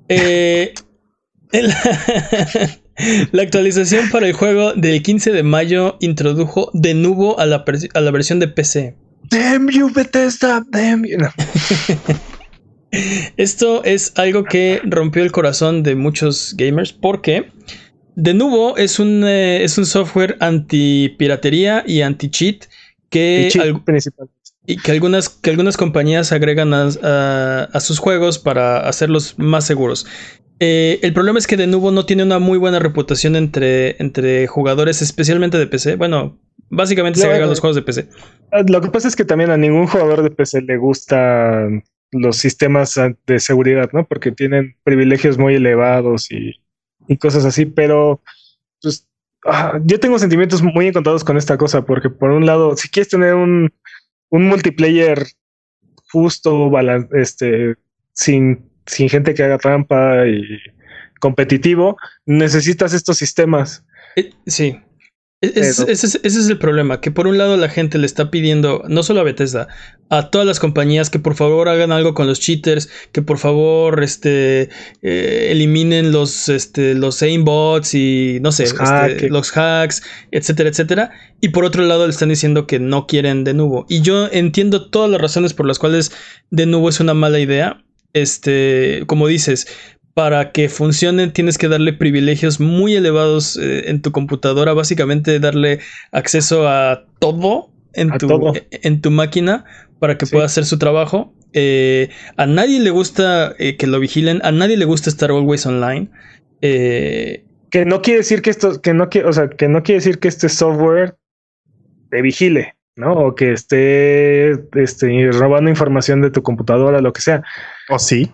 S1: Eh, la, actualización para el juego del 15 de mayo introdujo de nuevo a la, a la versión de PC.
S2: Damn you, Bethesda, damn you.
S1: Esto es algo que rompió el corazón de muchos gamers porque de nuevo es un, eh, es un software anti piratería y anti cheat que, y que algunas, que algunas compañías agregan a, sus juegos para hacerlos más seguros. Eh, el problema es que de nuevo no tiene una muy buena reputación entre, entre jugadores, especialmente de PC. Bueno, Básicamente se agregan los juegos de PC.
S2: Ah, lo que pasa es que también a ningún jugador de PC le gusta los sistemas de seguridad, ¿no? Porque tienen privilegios muy elevados y, y cosas así, pero pues ah, yo tengo sentimientos muy encontrados con esta cosa, porque por un lado, si quieres tener un, un multiplayer justo, este, sin, sin gente que haga trampa y competitivo, necesitas estos sistemas.
S1: Eh, sí, ese, es, el problema, que por un lado la gente le está pidiendo, no solo a Bethesda, a todas las compañías que por favor hagan algo con los cheaters, que por favor este, eh, eliminen los, este, los aimbots y no sé, los, este, los, hacks, etcétera, etcétera. Y por otro lado le están diciendo que no quieren de nuevo. Y yo entiendo todas las razones por las cuales de nuevo es una mala idea. Este, como dices, para que funcione tienes que darle privilegios muy elevados eh, en tu computadora, básicamente darle acceso a todo en, tu, en tu máquina para que pueda hacer su trabajo. Eh, a nadie le gusta eh, que lo vigilen, a nadie le gusta estar always online.
S2: que no quiere decir que esto, que no quiere, o sea, que no quiere decir que este software te vigile, ¿no? O que esté, este, robando información de tu computadora, lo que sea.
S3: ¿O sí?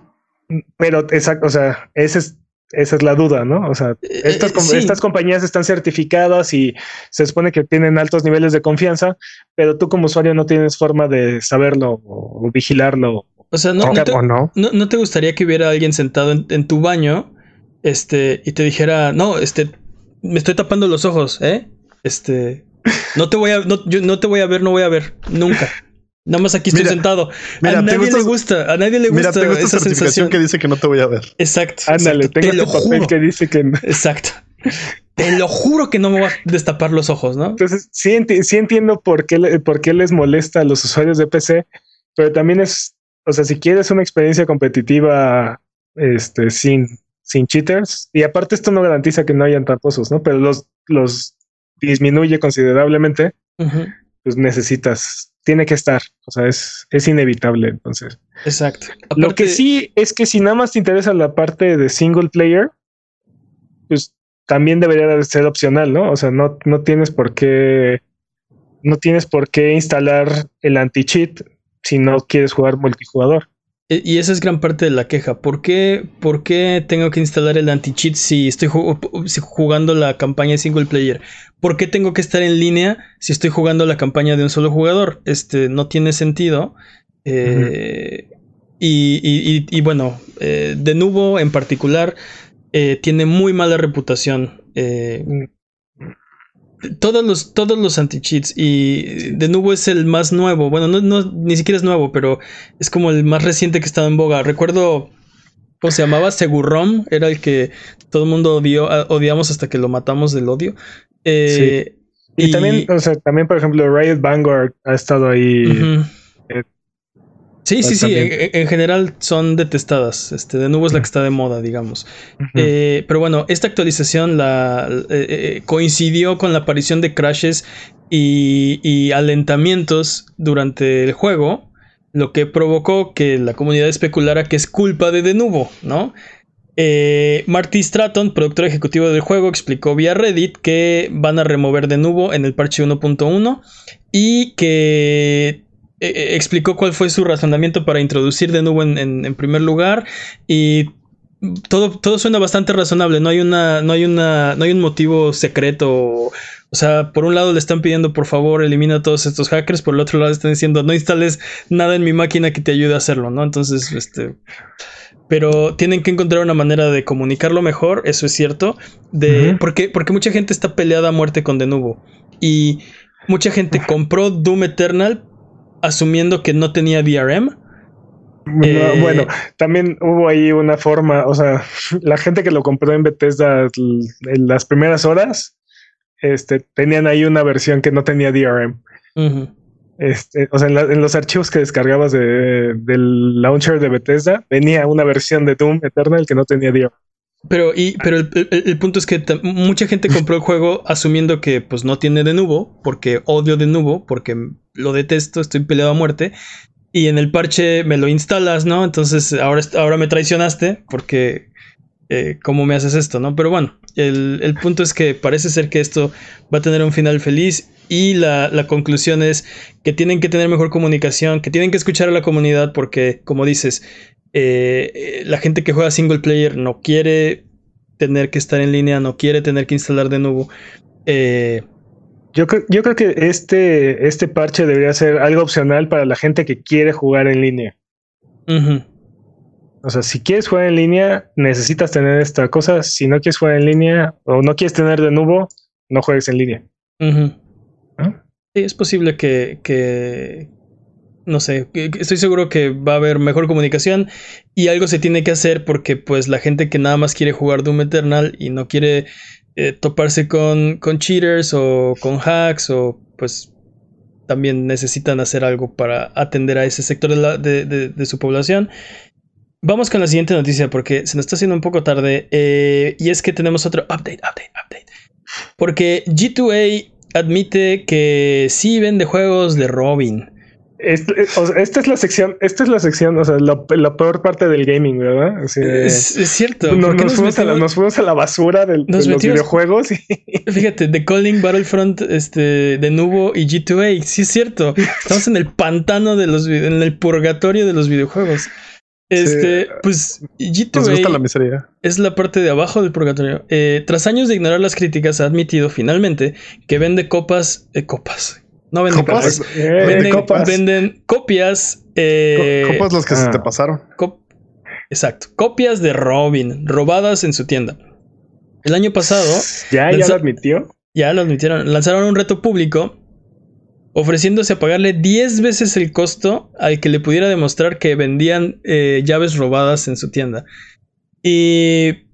S2: Pero exacto, o sea, esa es, esa es la duda, ¿no? O sea, eh, estas, eh, estas compañías están certificadas y se supone que tienen altos niveles de confianza, pero tú como usuario no tienes forma de saberlo o, vigilarlo.
S1: O sea, no, no, te, gustaría que hubiera alguien sentado en, tu baño este, y te dijera, no, este, me estoy tapando los ojos, ¿eh? Este, no te voy a, no, yo no te voy a ver, no voy a ver, nunca. Nada más aquí estoy sentado. a nadie le gusta, a nadie le gusta mira, tengo esta esa sensación
S3: que dice que no te voy a ver.
S1: Exacto.
S2: Ándale, tengo este papel que dice que no.
S1: Exacto. Te lo juro que no me voy a destapar los ojos, ¿no?
S2: Entonces, sí, sí entiendo por qué, por qué les molesta a los usuarios de PC, pero también es, o sea, si quieres una experiencia competitiva este, sin, sin cheaters, y aparte esto no garantiza que no hayan tramposos, ¿no? Pero los, los disminuye considerablemente, pues necesitas tiene que estar, o sea, es, es inevitable, entonces.
S1: Exacto.
S2: Lo que sí es que si nada más te interesa la parte de single player, pues también debería ser opcional, ¿no? O sea, no, no tienes por qué, no tienes por qué instalar el anti-cheat si no quieres jugar multijugador.
S1: E, y esa es gran parte de la queja. ¿Por qué, por qué tengo que instalar el anti-cheat si estoy jugando la campaña single player? ¿Por qué tengo que estar en línea si estoy jugando la campaña de un solo jugador? Este no tiene sentido. Eh, y, bueno, eh, de nuevo en particular eh, tiene muy mala reputación. Mm todos los, todos los anti-cheats y de nuevo es el más nuevo. Bueno, no, ni siquiera es nuevo, pero es como el más reciente que estaba en boga. Recuerdo, ¿cómo se llamaba? Segurom, era el que todo el mundo odió, odiamos hasta que lo matamos del odio.
S2: Eh, y, también, o sea, también, por ejemplo, Riot Vanguard ha estado ahí.
S1: Sí, sí, sí, en, general son detestadas. Este, de nuevo es la que está de moda, digamos. Eh, pero bueno, esta actualización la, eh, eh, coincidió con la aparición de crashes y, alentamientos durante el juego, lo que provocó que la comunidad especulara que es culpa de Denuvo, ¿no? Marty Stratton, productor ejecutivo del juego, explicó vía Reddit que van a remover Denuvo en el parche 1.1 y que eh, eh, explicó cuál fue su razonamiento para introducir de nuevo en, primer lugar y todo, todo suena bastante razonable, no hay una, no hay una, no hay un motivo secreto. O sea, por un lado le están pidiendo por favor elimina a todos estos hackers, por el otro lado están diciendo no instales nada en mi máquina que te ayude a hacerlo, ¿no? Entonces, este. Pero tienen que encontrar una manera de comunicarlo mejor, eso es cierto. De. porque, porque mucha gente está peleada a muerte con Denuvo. Y mucha gente compró Doom Eternal asumiendo que no tenía DRM.
S2: Eh, bueno, también hubo ahí una forma, o sea, la gente que lo compró en Bethesda en las primeras horas, este, tenían ahí una versión que no tenía DRM. Este, o sea, en, los archivos que descargabas del launcher de Bethesda, venía una versión de Doom Eternal que no tenía DRM.
S1: Pero, y, pero el, punto es que mucha gente compró el juego asumiendo que pues no tiene de nuevo, porque odio de nuevo, porque lo detesto, estoy peleado a muerte. Y en el parche me lo instalas, ¿no? Entonces ahora, ahora me traicionaste porque eh, ¿cómo me haces esto, no? Pero bueno, el, punto es que parece ser que esto va a tener un final feliz y la, conclusión es que tienen que tener mejor comunicación, que tienen que escuchar a la comunidad porque, como dices, eh, la gente que juega single player no quiere tener que estar en línea, no quiere tener que instalar de nuevo.
S2: Eh, yo, creo, yo creo que este, este parche debería ser algo opcional para la gente que quiere jugar en línea. O sea, si quieres jugar en línea, necesitas tener esta cosa. Si no quieres jugar en línea o no quieres tener de nuevo, no juegues en línea.
S1: Sí, es posible que, que no sé, estoy seguro que va a haber mejor comunicación y algo se tiene que hacer porque pues la gente que nada más quiere jugar Doom Eternal y no quiere eh, toparse con, con cheaters o con hacks o pues también necesitan hacer algo para atender a ese sector de, de su población. Vamos con la siguiente noticia porque se nos está haciendo un poco tarde. Eh, y es que tenemos otro update, update, update. Porque G2A admite que sí vende juegos de Robin.
S2: Esta, es la sección, esta es la sección, o sea, la, peor parte del gaming, ¿verdad?
S1: es, cierto.
S2: nos, fuimos a la, basura de los videojuegos.
S1: Fíjate, The Calling Battlefront este, de Nubo y G2A. Sí, es cierto. Estamos en el pantano de los en el purgatorio de los videojuegos. Este, pues
S3: G2A
S1: es la parte de abajo del purgatorio. Eh, tras años de ignorar las críticas, ha admitido finalmente que vende copas, eh, copas. No copas. venden, copas. venden copias.
S3: Eh, copas los que se te ah. pasaron.
S1: Exacto. Copias de Robin robadas en su tienda. El año pasado.
S2: Ya, ya lo admitió.
S1: Ya lo admitieron. Lanzaron un reto público ofreciéndose a pagarle 10 veces el costo al que le pudiera demostrar que vendían eh, llaves robadas en su tienda. Y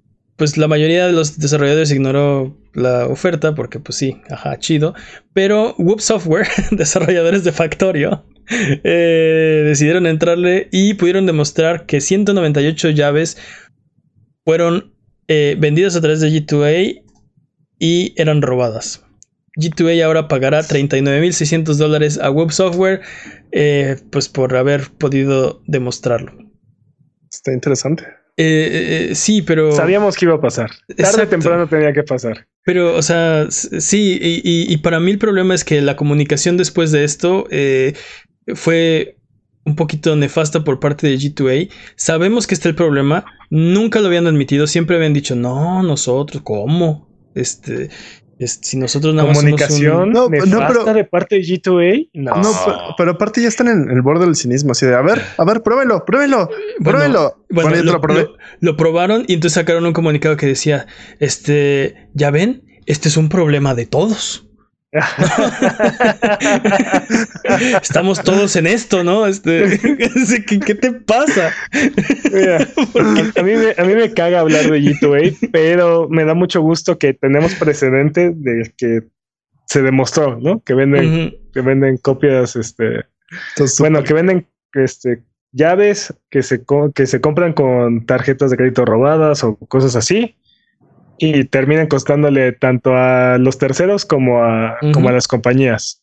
S1: pues la mayoría de los desarrolladores ignoró la oferta porque pues sí, ajá, chido. Pero Whoop Software, desarrolladores de Factorio, eh, decidieron entrarle y pudieron demostrar que 198 llaves fueron eh, vendidas a través de G2A y eran robadas. G2A ahora pagará 39.600 dólares a Web Software, eh, pues por haber podido demostrarlo.
S3: Está interesante.
S1: Eh, eh, sí, pero.
S2: Sabíamos que iba a pasar. Tarde o temprano tenía que pasar.
S1: Pero, o sea, sí, y, para mí el problema es que la comunicación después de esto fue un poquito nefasta por parte de G2A. Sabemos que está el problema. Nunca lo habían admitido. Siempre habían dicho, no, nosotros, ¿cómo? Este, si nosotros
S2: nada Comunicación no, pero, de parte de G2A.
S3: No, pero, aparte ya están en el borde del cinismo. Así de, a ver, a ver, pruébelo, pruébelo, pruébelo.
S1: Bueno, lo, lo, probaron y entonces sacaron un comunicado que decía, este, ya ven, este es un problema de todos. Estamos todos en esto, ¿no? Este, ¿qué, te pasa?
S2: a, mí me, a mí me caga hablar de G2A, pero me da mucho gusto que tenemos precedente de que se demostró, ¿no? Que venden, que venden copias, este, bueno, que venden este, llaves que se, que se compran con tarjetas de crédito robadas o cosas así y terminan costándole tanto a los terceros como a, como a las compañías,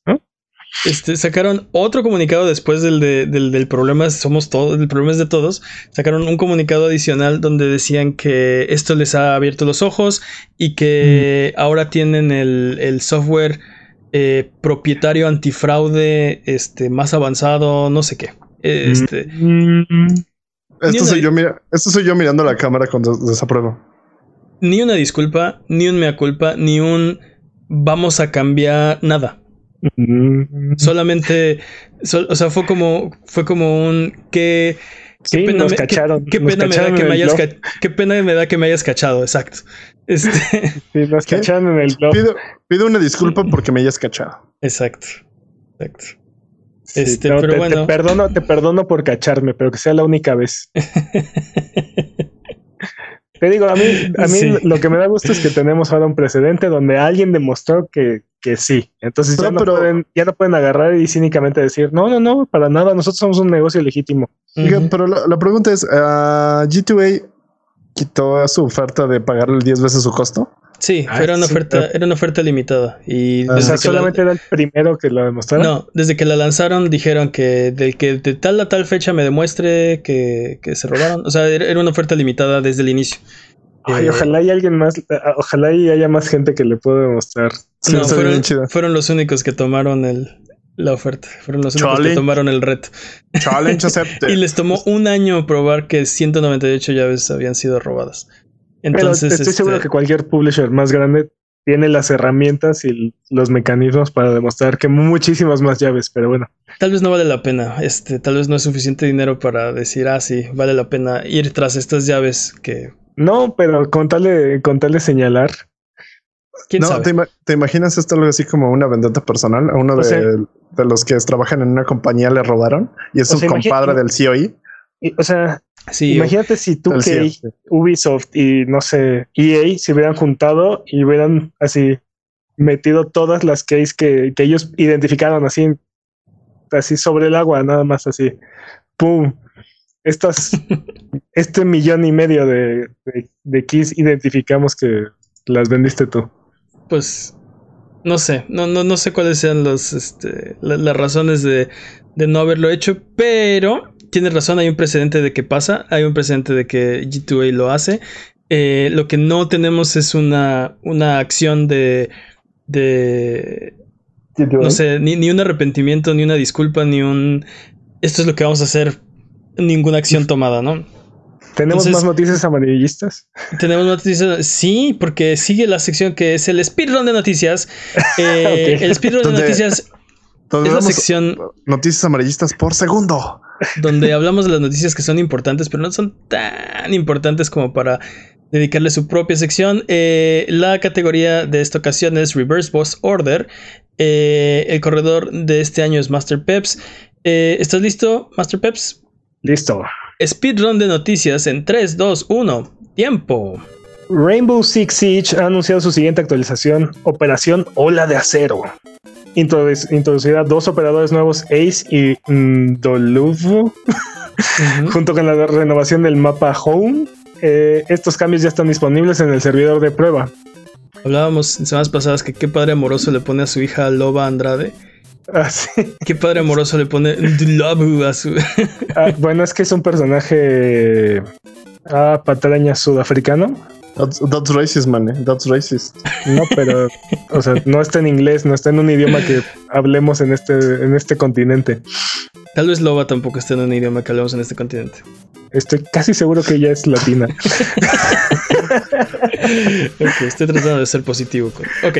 S1: Este, sacaron otro comunicado después del, del, problema somos todos, el problema es de todos. Sacaron un comunicado adicional donde decían que esto les ha abierto los ojos y que ahora tienen el, software eh, propietario antifraude este, más avanzado, no sé qué. Este,
S3: esto, soy yo, mira, esto soy yo mirando la cámara cuando desapruebo
S1: ni una disculpa, ni un mea culpa, ni un vamos a cambiar nada. Mm. Solamente, o sea, fue como, fue como un que
S2: Qué pena, me,
S1: cacharon, qué, pena me da que me hayas qué pena me da que me hayas cachado, exacto. Este...
S2: Sí, nos cacharon en el blog.
S3: Pido, una disculpa porque me hayas cachado.
S1: Exacto. Exacto. este, pero
S2: te,
S1: bueno.
S2: Te perdono, te perdono por cacharme, pero que sea la única vez. Te digo, a mí, a mí lo que me da gusto es que tenemos ahora un precedente donde alguien demostró que, que sí. Entonces ya, no pueden, ya no pueden agarrar y cínicamente decir, no, no, no, para nada, nosotros somos un negocio legítimo.
S3: pero la, pregunta es, uh, ¿G2A quitó su oferta de pagarle 10 veces su costo?
S1: Sí, era, una oferta, era una oferta limitada. Y
S2: o sea, solamente era el primero que lo demostraron.
S1: No, desde que la lanzaron dijeron que de que de tal a tal fecha me demuestre que, se robaron. O sea, era una oferta limitada desde el inicio.
S2: Ay, eh, ojalá hay alguien más, ojalá haya más gente que le pueda demostrar
S1: no, fueron, fueron, los únicos que tomaron el, la oferta. Fueron los únicos que tomaron el reto.
S3: Challenge accepted.
S1: y les tomó un año probar que 198 llaves habían sido robadas.
S2: Entonces, estoy seguro este que cualquier publisher más grande tiene las herramientas y los mecanismos para demostrar que muchísimas más llaves, pero bueno.
S1: Tal vez no vale la pena, este, tal vez no es suficiente dinero para decir, ah, sí, vale la pena ir tras estas llaves que...
S2: No, pero con tal de, con tal de señalar
S3: no, Te, imaginas esto algo así como una vendetta personal? A uno de, los que trabajan en una compañía le robaron y es su compadre del COI.
S2: E o sea, imagínate si tú que Ubisoft y no sé, EA se hubieran juntado y hubieran así metido todas las keys que, ellos identificaron así, así sobre el agua, nada más así. ¡Pum! Estas, este millón y medio de, de keys identificamos que las vendiste tú
S1: pues no sé, no, no, no sé cuáles sean los, este, las razones de, de, no haberlo hecho, pero tienes razón, hay un precedente de que pasa, hay un precedente de que G2A lo hace. Eh, lo que no tenemos es una, una acción de, de no sé, ni, ni un arrepentimiento, ni una disculpa, ni un... Esto es lo que vamos a hacer, ninguna acción tomada, ¿no?
S2: ¿Tenemos más noticias amarillistas?
S1: Tenemos noticias, sí, porque sigue la sección que es el speedrun de noticias. Eh, el speedrun de noticias es la sección...
S3: Noticias amarillistas por segundo.
S1: Donde hablamos de las noticias que son importantes, pero no son tan importantes como para dedicarle su propia sección. Eh, la categoría de esta ocasión es Reverse Boss Order. Eh, el corredor de este año es Master Peps. ¿Estás listo, Master Peps?
S2: Listo.
S1: Speedrun de noticias en 3, 2, 1. Tiempo.
S2: Rainbow Six Siege ha anunciado su siguiente actualización, Operación Ola de Acero. Introducirá dos operadores nuevos, Ace y Ndoluvu, junto con la renovación del mapa Home. Eh, estos cambios ya están disponibles en el servidor de prueba.
S1: Hablábamos en semanas pasadas que qué padre amoroso le pone a su hija Loba Andrade.
S2: Ah, sí.
S1: Qué padre amoroso le pone a su.
S2: Ah, bueno, es que es un personaje ah, patraña sudafricano.
S3: That's, racist, man. Eh. That's racist.
S2: No, pero, o sea, no está en inglés, no está en un idioma que hablemos en este, en este continente.
S1: Tal vez Loba tampoco esté en un idioma que hablemos en este continente.
S2: Estoy casi seguro que ella es latina.
S1: estoy tratando de ser positivo. Ok,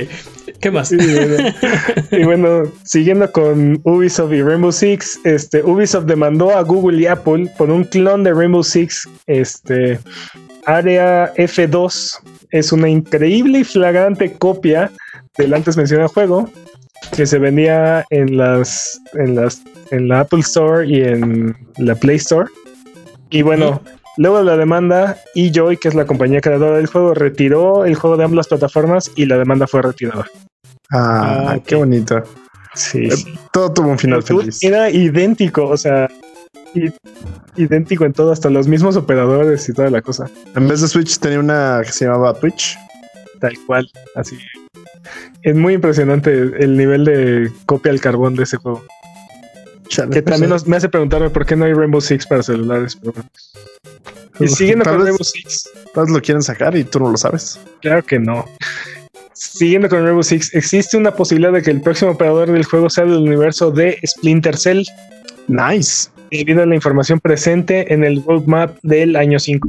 S1: ¿qué más?
S2: Y bueno, siguiendo con Ubisoft y Rainbow Six, este, Ubisoft demandó a Google y Apple por un clon de Rainbow Six, este, Area F2. Es una increíble y flagrante copia del antes mencionado juego que se vendía en las, en las, en la Apple Store y en la Play Store y bueno, luego de la demanda, eJoy, que es la compañía creadora del juego, retiró el juego de ambas plataformas y la demanda fue retirada.
S3: Ah, ah qué bonito.
S2: Sí.
S3: Eh, todo tuvo un final feliz.
S2: Era idéntico, o sea, idéntico en todo, hasta los mismos operadores y toda la cosa.
S3: En vez de Switch tenía una que se llamaba Twitch.
S2: Tal cual, así. Es muy impresionante el nivel de copia al carbón de ese juego que también me hace preguntarme por qué no hay Rainbow Six para celulares. Y siguiendo con Rainbow Six.
S3: Todos lo quieren sacar y tú no lo sabes.
S2: Claro que no. Siguiendo con Rainbow Six, existe una posibilidad de que el próximo operador del juego sea del universo de Splinter Cell.
S3: Nice.
S2: Debido a la información presente en el roadmap del año 5.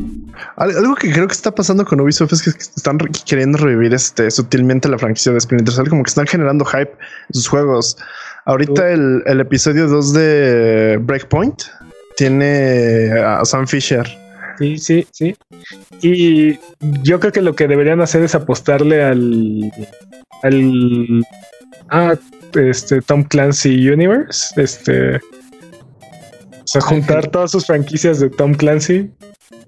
S3: Algo que creo que está pasando con Ubisoft es que están queriendo revivir este sutilmente la franquicia de Splinter Cell, como que están generando hype en sus juegos. Ahorita el, el, episodio 2 de Breakpoint tiene a Sam Fisher.
S2: Sí, sí, sí. Y yo creo que lo que deberían hacer es apostarle al. al. a este Tom Clancy Universe. Este. O sea, juntar todas sus franquicias de Tom Clancy.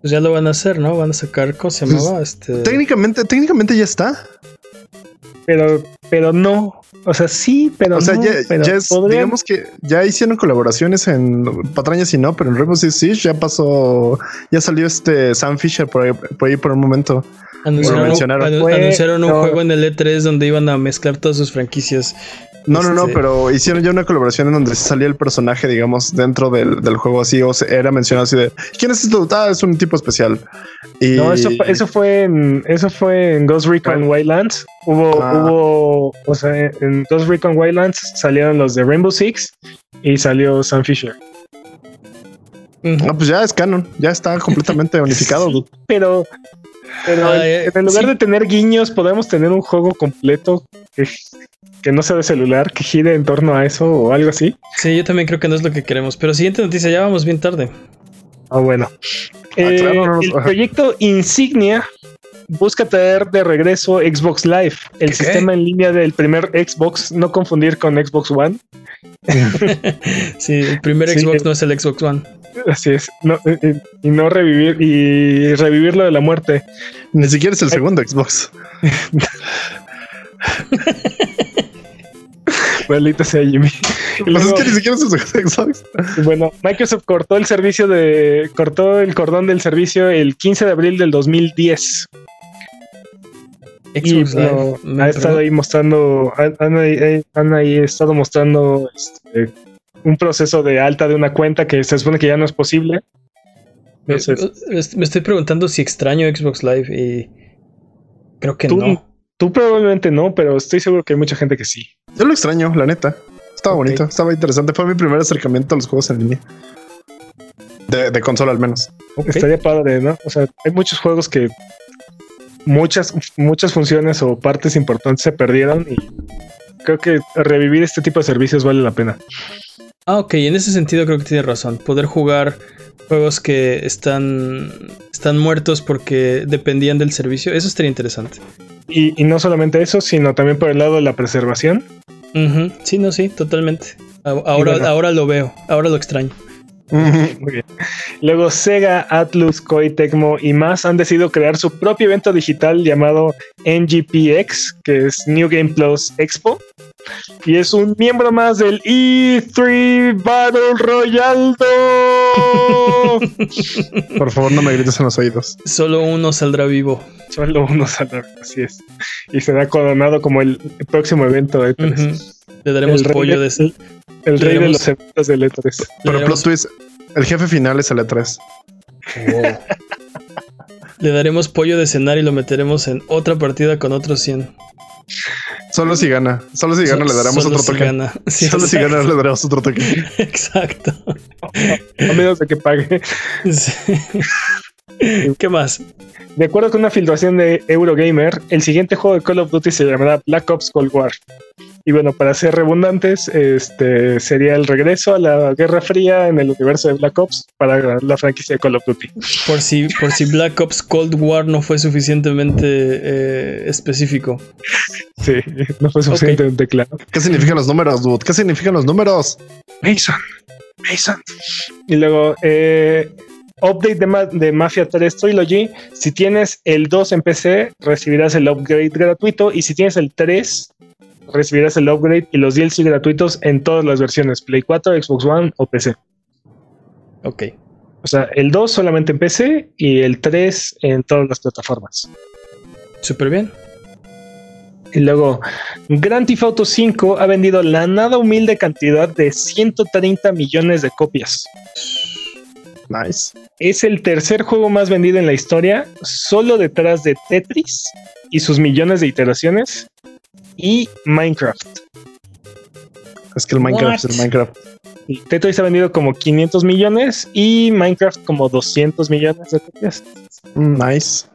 S1: Pues ya lo van a hacer, ¿no? Van a sacar, ¿cómo se llamaba? Pues, este...
S3: Técnicamente, técnicamente ya está.
S2: Pero, pero no. O sea, sí, pero.
S3: O sea, ya, es, digamos que ya hicieron colaboraciones en Patrañas y no, pero en Rainbow Six ya pasó, ya salió este Sam Fisher por ahí por, ahí por un momento.
S1: Anunciaron, un, juego en el E3 donde iban a mezclar todas sus franquicias.
S3: No, no, no, pero hicieron ya una colaboración en donde salía el personaje, digamos, dentro del, juego así, o era mencionado así de ¿quién es esto? Ah, es un tipo especial.
S2: Y... No, eso, eso fue en eso fue en Ghost Recon Wildlands. Hubo, ah. hubo, o sea, en Ghost Recon Wildlands salieron los de Rainbow Six y salió Sam Fisher.
S3: Ah, pues ya es canon, ya está completamente unificado.
S2: pero pero en, lugar de tener guiños, podemos tener un juego completo que, que, no sea de celular, que gire en torno a eso o algo así.
S1: Sí, yo también creo que no es lo que queremos. Pero siguiente noticia, ya vamos bien tarde.
S2: Ah, bueno. Ah, eh, el proyecto Insignia busca traer de regreso Xbox Live, el sistema en línea del primer Xbox, no confundir con Xbox One.
S1: sí, el primer Xbox no es el Xbox One.
S2: Así es. Eh, eh, y no revivir y revivirlo de la muerte.
S3: Ni siquiera es el segundo Xbox.
S2: Maldita sea Jimmy.
S3: Pues es que ni siquiera es el segundo Xbox.
S2: Bueno, Microsoft cortó el servicio de. cortó el cordón del servicio el 15 de abril del 2010. Xbox y ha estado ahí mostrando, han, ahí, estado mostrando este, un proceso de alta de una cuenta que se supone que ya no es posible.
S1: me estoy preguntando si extraño Xbox Live y creo que no.
S2: Tú probablemente no, pero estoy seguro que hay mucha gente que sí.
S3: Yo lo extraño, la neta. Estaba bonito, estaba interesante. Fue mi primer acercamiento a los juegos en línea. De, consola al menos.
S2: Estaría padre, ¿no? O sea, hay muchos juegos que muchas, muchas funciones o partes importantes se perdieron y creo que revivir este tipo de servicios vale la pena.
S1: Ah, ok, en ese sentido creo que tiene razón. Poder jugar juegos que están, están muertos porque dependían del servicio, eso estaría interesante.
S2: Y, no solamente eso, sino también por el lado de la preservación.
S1: Sí, no, sí, totalmente. Ahora, ahora lo veo, ahora lo extraño.
S2: Muy bien. Luego Sega, Atlus, Koei Tecmo y más han decidido crear su propio evento digital llamado NGPX, que es New Game Plus Expo. Y es un miembro más del E3 Battle Royale.
S3: Por favor, no me grites en los oídos.
S1: Solo uno saldrá vivo.
S2: Solo uno saldrá vivo, así es. Y será coronado como el próximo evento de E3.
S1: Le daremos pollo de,
S2: de el rey de los eventos de E3.
S3: Pero plot twist, el jefe final es el E3.
S1: Le daremos pollo de cenar y lo meteremos en otra partida con otros 100.
S3: Solo si gana. Solo si gana le daremos otro toque. solo si gana le daremos otro toque.
S1: Exacto.
S2: A menos de que pague.
S1: ¿Qué más?
S2: De acuerdo con una filtración de Eurogamer, el siguiente juego de Call of Duty se llamará Black Ops Cold War. Y bueno, para ser redundantes, este sería el regreso a la Guerra Fría en el universo de Black Ops para la franquicia de Call of Duty.
S1: Por si, por si Black Ops Cold War no fue suficientemente eh, específico.
S2: Sí, no fue suficientemente claro.
S3: ¿Qué significan los números, dude? ¿Qué significan los números?
S2: Mason. Mason. Y luego, eh, update de, de, Mafia 3 Trilogy. Si tienes el 2 en PC, recibirás el upgrade gratuito. Y si tienes el 3, recibirás el upgrade y los DLC gratuitos en todas las versiones, Play 4, Xbox One o PC.
S1: Ok.
S2: O sea, el 2 solamente en PC y el 3 en todas las plataformas.
S1: Súper bien.
S2: Y luego, Grand Theft Auto 5 ha vendido la nada humilde cantidad de 130 millones de copias.
S3: Nice.
S2: Es el tercer juego más vendido en la historia, solo detrás de Tetris y sus millones de iteraciones, y Minecraft.
S3: Es que el Minecraft es el Minecraft.
S2: Tetris ha vendido como 500 millones y Minecraft como 200 millones de copias.
S3: Mm, nice.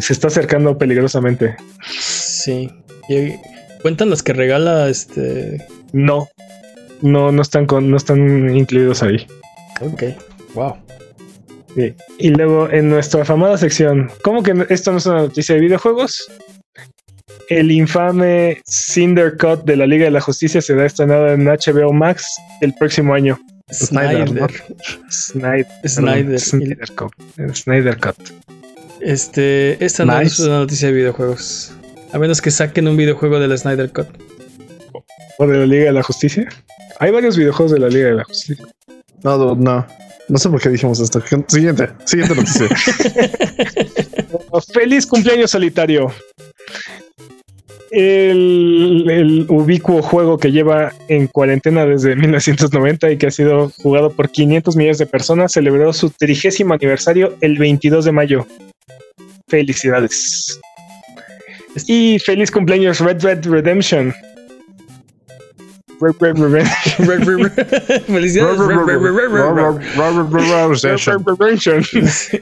S2: Se está acercando peligrosamente.
S1: Sí. ¿Cuentan las que regala este?
S2: No. No, no están con, no están incluidos ahí.
S1: Ok. Wow.
S2: Y luego en nuestra afamada sección, ¿cómo que esto no es una noticia de videojuegos? El infame Cinder Cut de la Liga de la Justicia será estrenado en HBO Max el próximo año.
S1: Snyder.
S2: Snyder.
S1: Snyder.
S2: Snyder, Cut. Snyder Cut.
S1: Este, esta no es una noticia de videojuegos. A menos que saquen un videojuego del Snyder Cut.
S2: ¿O de la Liga de la Justicia? Hay varios videojuegos de la Liga de la Justicia.
S3: No, no. No sé por qué dijimos esto. Siguiente, siguiente noticia.
S2: Feliz cumpleaños solitario. El, el, ubicuo juego que lleva en cuarentena desde 1990 y que ha sido jugado por 500 millones de personas celebró su trigésimo aniversario el 22 de mayo. Felicidades. Y feliz cumpleaños Red Red Redemption.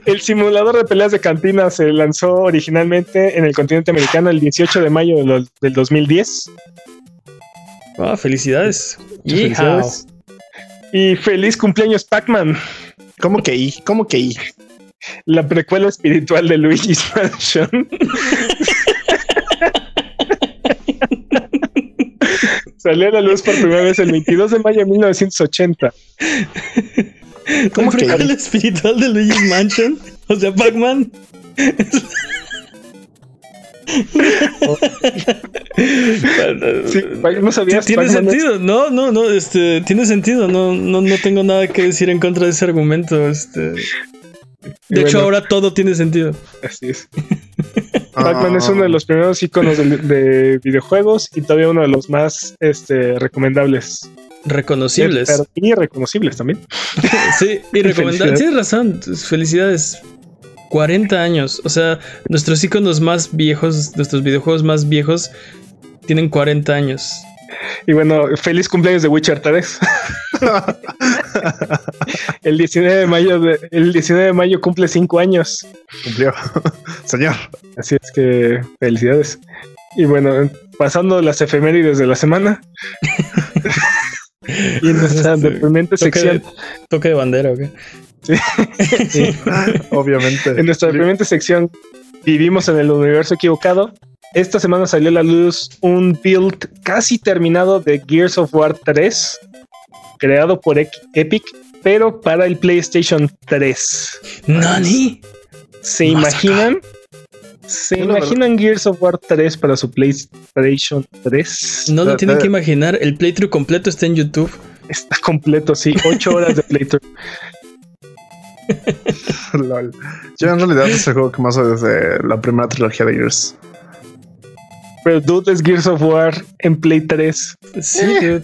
S2: El simulador de peleas de cantina se lanzó originalmente en el continente americano el 18 de mayo del 2010.
S1: Ah, felicidades.
S2: felicidades. Y feliz cumpleaños Pac-Man.
S3: ¿Cómo que I? ¿Cómo que I?
S2: La precuela espiritual de Luigi's Mansion. Salió a la luz por primera vez el 22 de mayo de 1980.
S1: ¿Cómo que el espiritual de Luigi's Mansion? O sea, Pac-Man.
S2: sí, no sabías.
S1: Tiene sentido, no, no, no, este, tiene sentido, no, no, no tengo nada que decir en contra de ese argumento, este. De hecho, ahora todo tiene sentido.
S2: Así es. Pac-Man es uno de los primeros iconos de, videojuegos y todavía uno de los más este, recomendables.
S1: Reconocibles.
S2: y reconocibles también.
S1: sí, y recomendables. Tienes razón. Felicidades. 40 años. O sea, nuestros iconos más viejos, nuestros videojuegos más viejos, tienen 40 años.
S2: Y bueno, feliz cumpleaños de Witcher 3. el 19 de mayo el 19 de mayo cumple 5 años.
S3: Cumplió. Señor.
S2: Así es que felicidades. Y bueno, pasando las efemérides de la semana. y en nuestra este, deprimente sección.
S1: toque de bandera, ¿ok?
S3: Sí. Obviamente.
S2: En nuestra deprimente sección vivimos en el universo equivocado esta semana salió a la luz un build casi terminado de Gears of War 3, creado por Epic, pero para el PlayStation 3.
S1: ¿Nani?
S2: ¿Se imaginan? ¿Se imaginan Gears of War 3 para su PlayStation 3?
S1: No lo tienen que imaginar, el playthrough completo está en YouTube.
S2: Está completo, sí, 8 horas de playthrough.
S3: Lol. Yo en realidad es el juego que más desde la primera trilogía de Gears.
S2: Pero dude es Gears of War en Play 3.
S1: Sí, eh,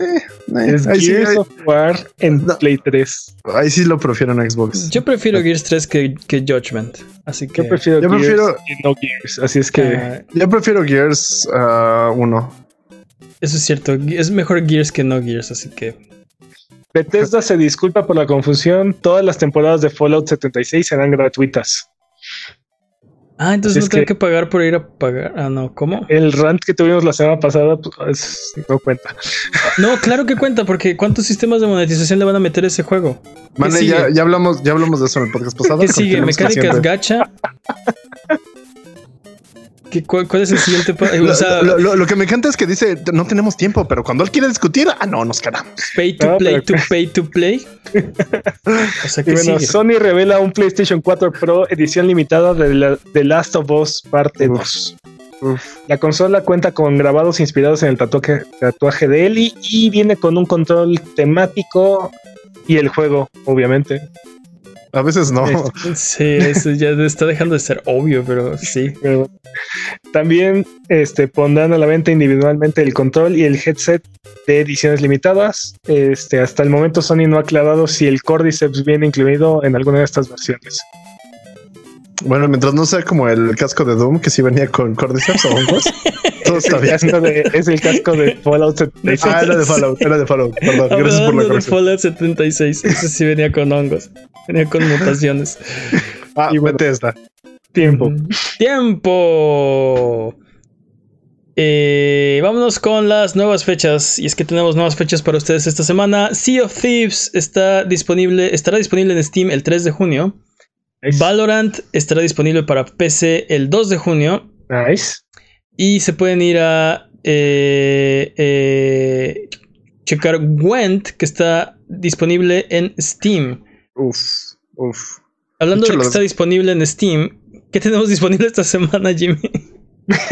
S2: eh, es Gears of War en Play 3.
S3: Ahí sí lo prefiero en Xbox.
S1: Yo prefiero Gears 3 que, que Judgment. Así que.
S2: Yo prefiero, Gears prefiero no Gears. Así es que. Ah,
S3: yo prefiero Gears 1. Ah,
S1: eso es cierto. Es mejor Gears que no Gears, así que.
S2: Bethesda se disculpa por la confusión. Todas las temporadas de Fallout 76 serán gratuitas.
S1: Ah, entonces no tengo que... pagar por ir a pagar. Ah, no, ¿cómo?
S2: El rant que tuvimos la semana pasada pues, no cuenta.
S1: No, claro que cuenta, porque ¿cuántos sistemas de monetización le van a meter a ese juego?
S3: Mane, ya, ya, hablamos, ya hablamos de eso en el podcast pasado.
S1: ¿Qué sigue? ¿Mecánicas gacha? cuál, es el siguiente?
S3: lo, que me encanta es que dice no tenemos tiempo, pero cuando él quiere discutir, ah, no, nos quedamos.
S1: Pay to play to pay to play.
S2: o sea, y bueno, Sony revela un PlayStation 4 Pro edición limitada de The Last of Us Parte 2. La consola cuenta con grabados inspirados en el tatuaje, tatuaje de Ellie y viene con un control temático y el juego, obviamente.
S3: A veces no.
S1: Sí, eso ya está dejando de ser obvio, pero sí.
S2: también este, pondrán a la venta individualmente el control y el headset de ediciones limitadas. Este, hasta el momento Sony no ha aclarado si el Cordyceps viene incluido en alguna de estas versiones.
S3: Bueno, mientras no sea como el casco de Doom, que sí venía con Cordyceps o hongos,
S2: todo está bien. es el casco de Fallout 76.
S3: Ah, era de Fallout, era de Fallout. Perdón,
S1: gracias por la de Fallout 76, ese sí venía con hongos, venía con mutaciones.
S3: Ah, y bueno, esta.
S2: Tiempo.
S1: Tiempo. Eh, vámonos con las nuevas fechas. Y es que tenemos nuevas fechas para ustedes esta semana. Sea of Thieves está disponible, estará disponible en Steam el 3 de junio. Valorant estará disponible para PC el 2 de junio.
S2: Nice.
S1: Y se pueden ir a eh, eh, checar Gwent, que está disponible en Steam.
S3: Uf, uf.
S1: Hablando de, que está disponible en Steam, ¿qué tenemos disponible esta semana, Jimmy?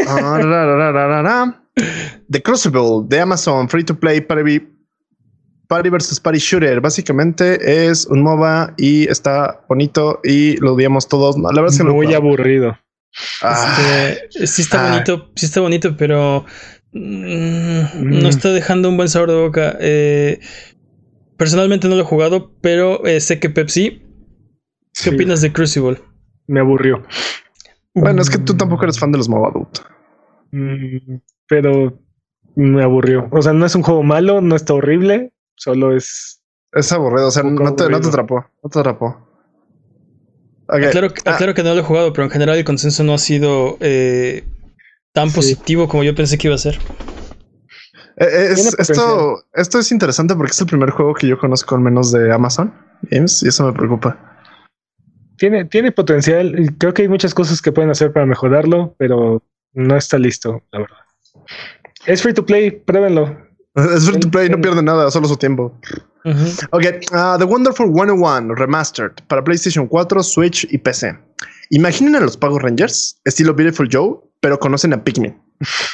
S3: Ah, The Crucible de Amazon Free to Play para Party vs. Party Shooter. Básicamente es un MOBA y está bonito y lo odiamos todos. la verdad es que
S2: muy aburrido.
S1: Ah. Este, sí está ah. bonito, sí está bonito, pero mm, no mm. está dejando un buen sabor de boca. Eh, personalmente no lo he jugado, pero eh, sé que Pepsi. ¿Qué opinas de Crucible?
S2: Me aburrió.
S3: Bueno, es que tú tampoco eres fan de los MOBA,
S2: mm, pero me aburrió. O sea, no es un juego malo, no está horrible, solo es.
S3: Es aburrido, o sea, no te, no te atrapó, no te atrapó.
S1: Claro, ah. que no lo he jugado, pero en general el consenso no ha sido eh, tan positivo como yo pensé que iba a ser.
S3: Eh, esto, esto es interesante porque es el primer juego que yo conozco al menos de Amazon Games y eso me preocupa.
S2: Tiene, tiene potencial. Creo que hay muchas cosas que pueden hacer para mejorarlo, pero no está listo, la verdad. Es free to play, pruébenlo.
S3: Es free to play, no pierde nada, solo su tiempo. Ok, uh, The Wonderful 101 Remastered para PlayStation 4, Switch y PC. Imaginen a los Power Rangers, estilo Beautiful Joe, pero conocen a Pikmin.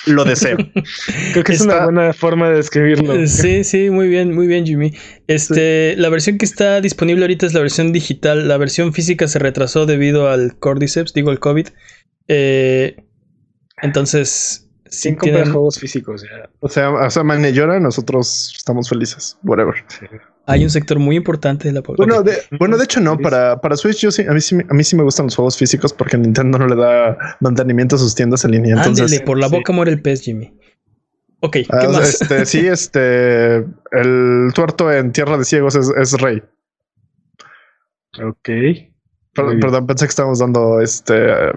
S3: Lo deseo.
S2: Creo que es una buena forma de describirlo.
S1: Eh, sí, sí, muy bien, muy bien, Jimmy. Este, la versión que está disponible ahorita es la versión digital. La versión física se retrasó debido al Cordyceps, digo el COVID. Eh, entonces,
S2: sin comprar juegos físicos.
S3: O sea, o sea, Magne llora, nosotros estamos felices. Whatever.
S1: Hay un sector muy importante de la
S3: población. Bueno, de, bueno, de hecho, no. Para, para Switch, yo sí, a mí sí, a mí sí me gustan los juegos físicos porque Nintendo no le da mantenimiento a sus tiendas en línea. Entonces,
S1: por la boca muere el pez, Jimmy. Ok, ¿qué
S3: ah, más? Este, sí, este. El tuerto en Tierra de Ciegos es, es rey.
S2: Ok.
S3: Perdón, pensé que estábamos dando este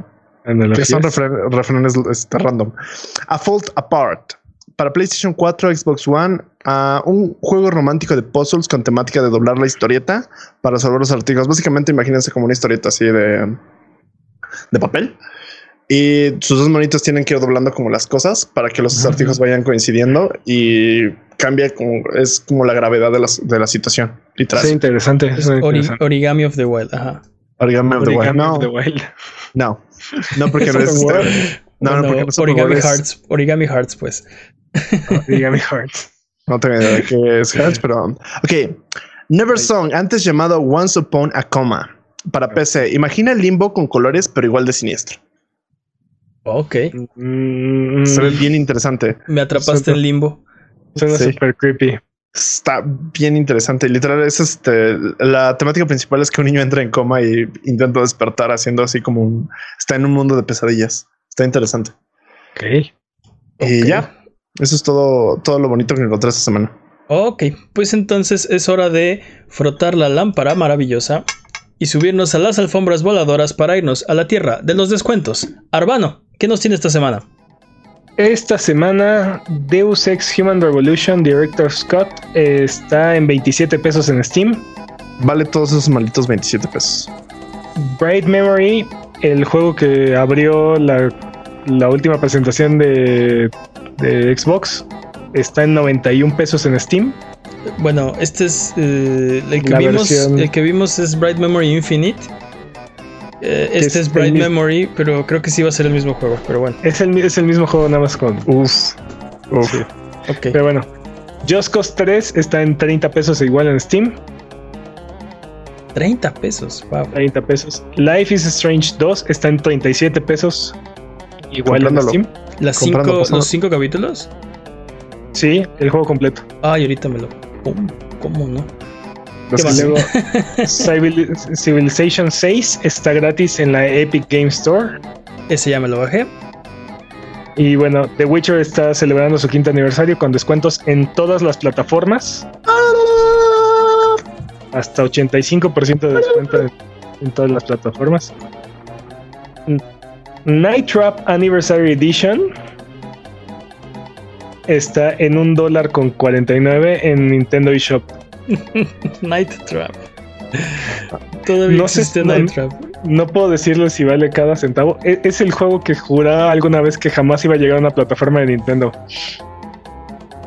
S3: que son refrenes este, random. A Fault Apart. Para PlayStation 4, Xbox One, un juego romántico de puzzles con temática de doblar la historieta para resolver los artículos. Básicamente, imagínense como una historieta así de, de papel. Y sus dos monitos tienen que ir doblando como las cosas para que los artículos vayan coincidiendo y cambia como es como la gravedad de la, de la situación.
S2: Literal. Sí, interesante.
S1: origami of the Wild. Ajá.
S3: Origami of the Wild. No. No. No, porque no es.
S1: no, no, porque no Origami Hearts. Origami Hearts, pues.
S2: Origami Hearts.
S3: No tengo idea de qué es Hearts, pero. Ok. Never Song, antes llamado Once Upon a Coma. Para PC. Imagina el limbo con colores, pero igual de siniestro.
S1: Ok.
S3: Mm, Se ve bien interesante.
S1: Me atrapaste en limbo.
S2: Suena super creepy.
S3: Está bien interesante. Literal, es este. La temática principal es que un niño entra en coma y intenta despertar haciendo así como un. Está en un mundo de pesadillas. Está interesante.
S2: Ok.
S3: Y ya. Eso es todo, todo lo bonito que encontré esta semana.
S1: Ok, pues entonces es hora de frotar la lámpara maravillosa y subirnos a las alfombras voladoras para irnos a la tierra de los descuentos. Arbano, ¿qué nos tiene esta semana?
S2: Esta semana Deus Ex Human Revolution Director Scott está en 27 pesos en Steam.
S3: Vale todos esos malditos 27 pesos.
S2: Bright Memory, el juego que abrió la, última presentación de, Xbox, está en 91 pesos en Steam.
S1: Bueno, este es eh, el, que vimos, el que vimos es Bright Memory Infinite eh, este es, Bright Memory, pero creo que sí va a ser el mismo juego, pero bueno.
S2: Es el, es el mismo juego, nada más con.
S3: Uf.
S2: Pero bueno. Just Cause 3 está en 30 pesos igual en Steam.
S1: 30 pesos, wow.
S2: 30 pesos. Life is Strange 2 está en 37 pesos. Igual en Steam.
S1: ¿Las cinco, ¿Los 5 capítulos?
S2: Sí, el juego completo.
S1: Ay, ahorita me lo. ¿Cómo no?
S2: Luego Civilization 6 está gratis en la Epic Game Store.
S1: Ese ya me lo bajé.
S2: Y bueno, The Witcher está celebrando su quinto aniversario con descuentos en todas las plataformas. Hasta 85% de descuento en todas las plataformas. Night Trap Anniversary Edition está en un dólar con 49 en Nintendo eShop.
S1: Night Trap. Todavía no existe Night Trap.
S2: No puedo decirle si vale cada centavo. E, es, el juego que juraba alguna vez que jamás iba a llegar a una plataforma de Nintendo.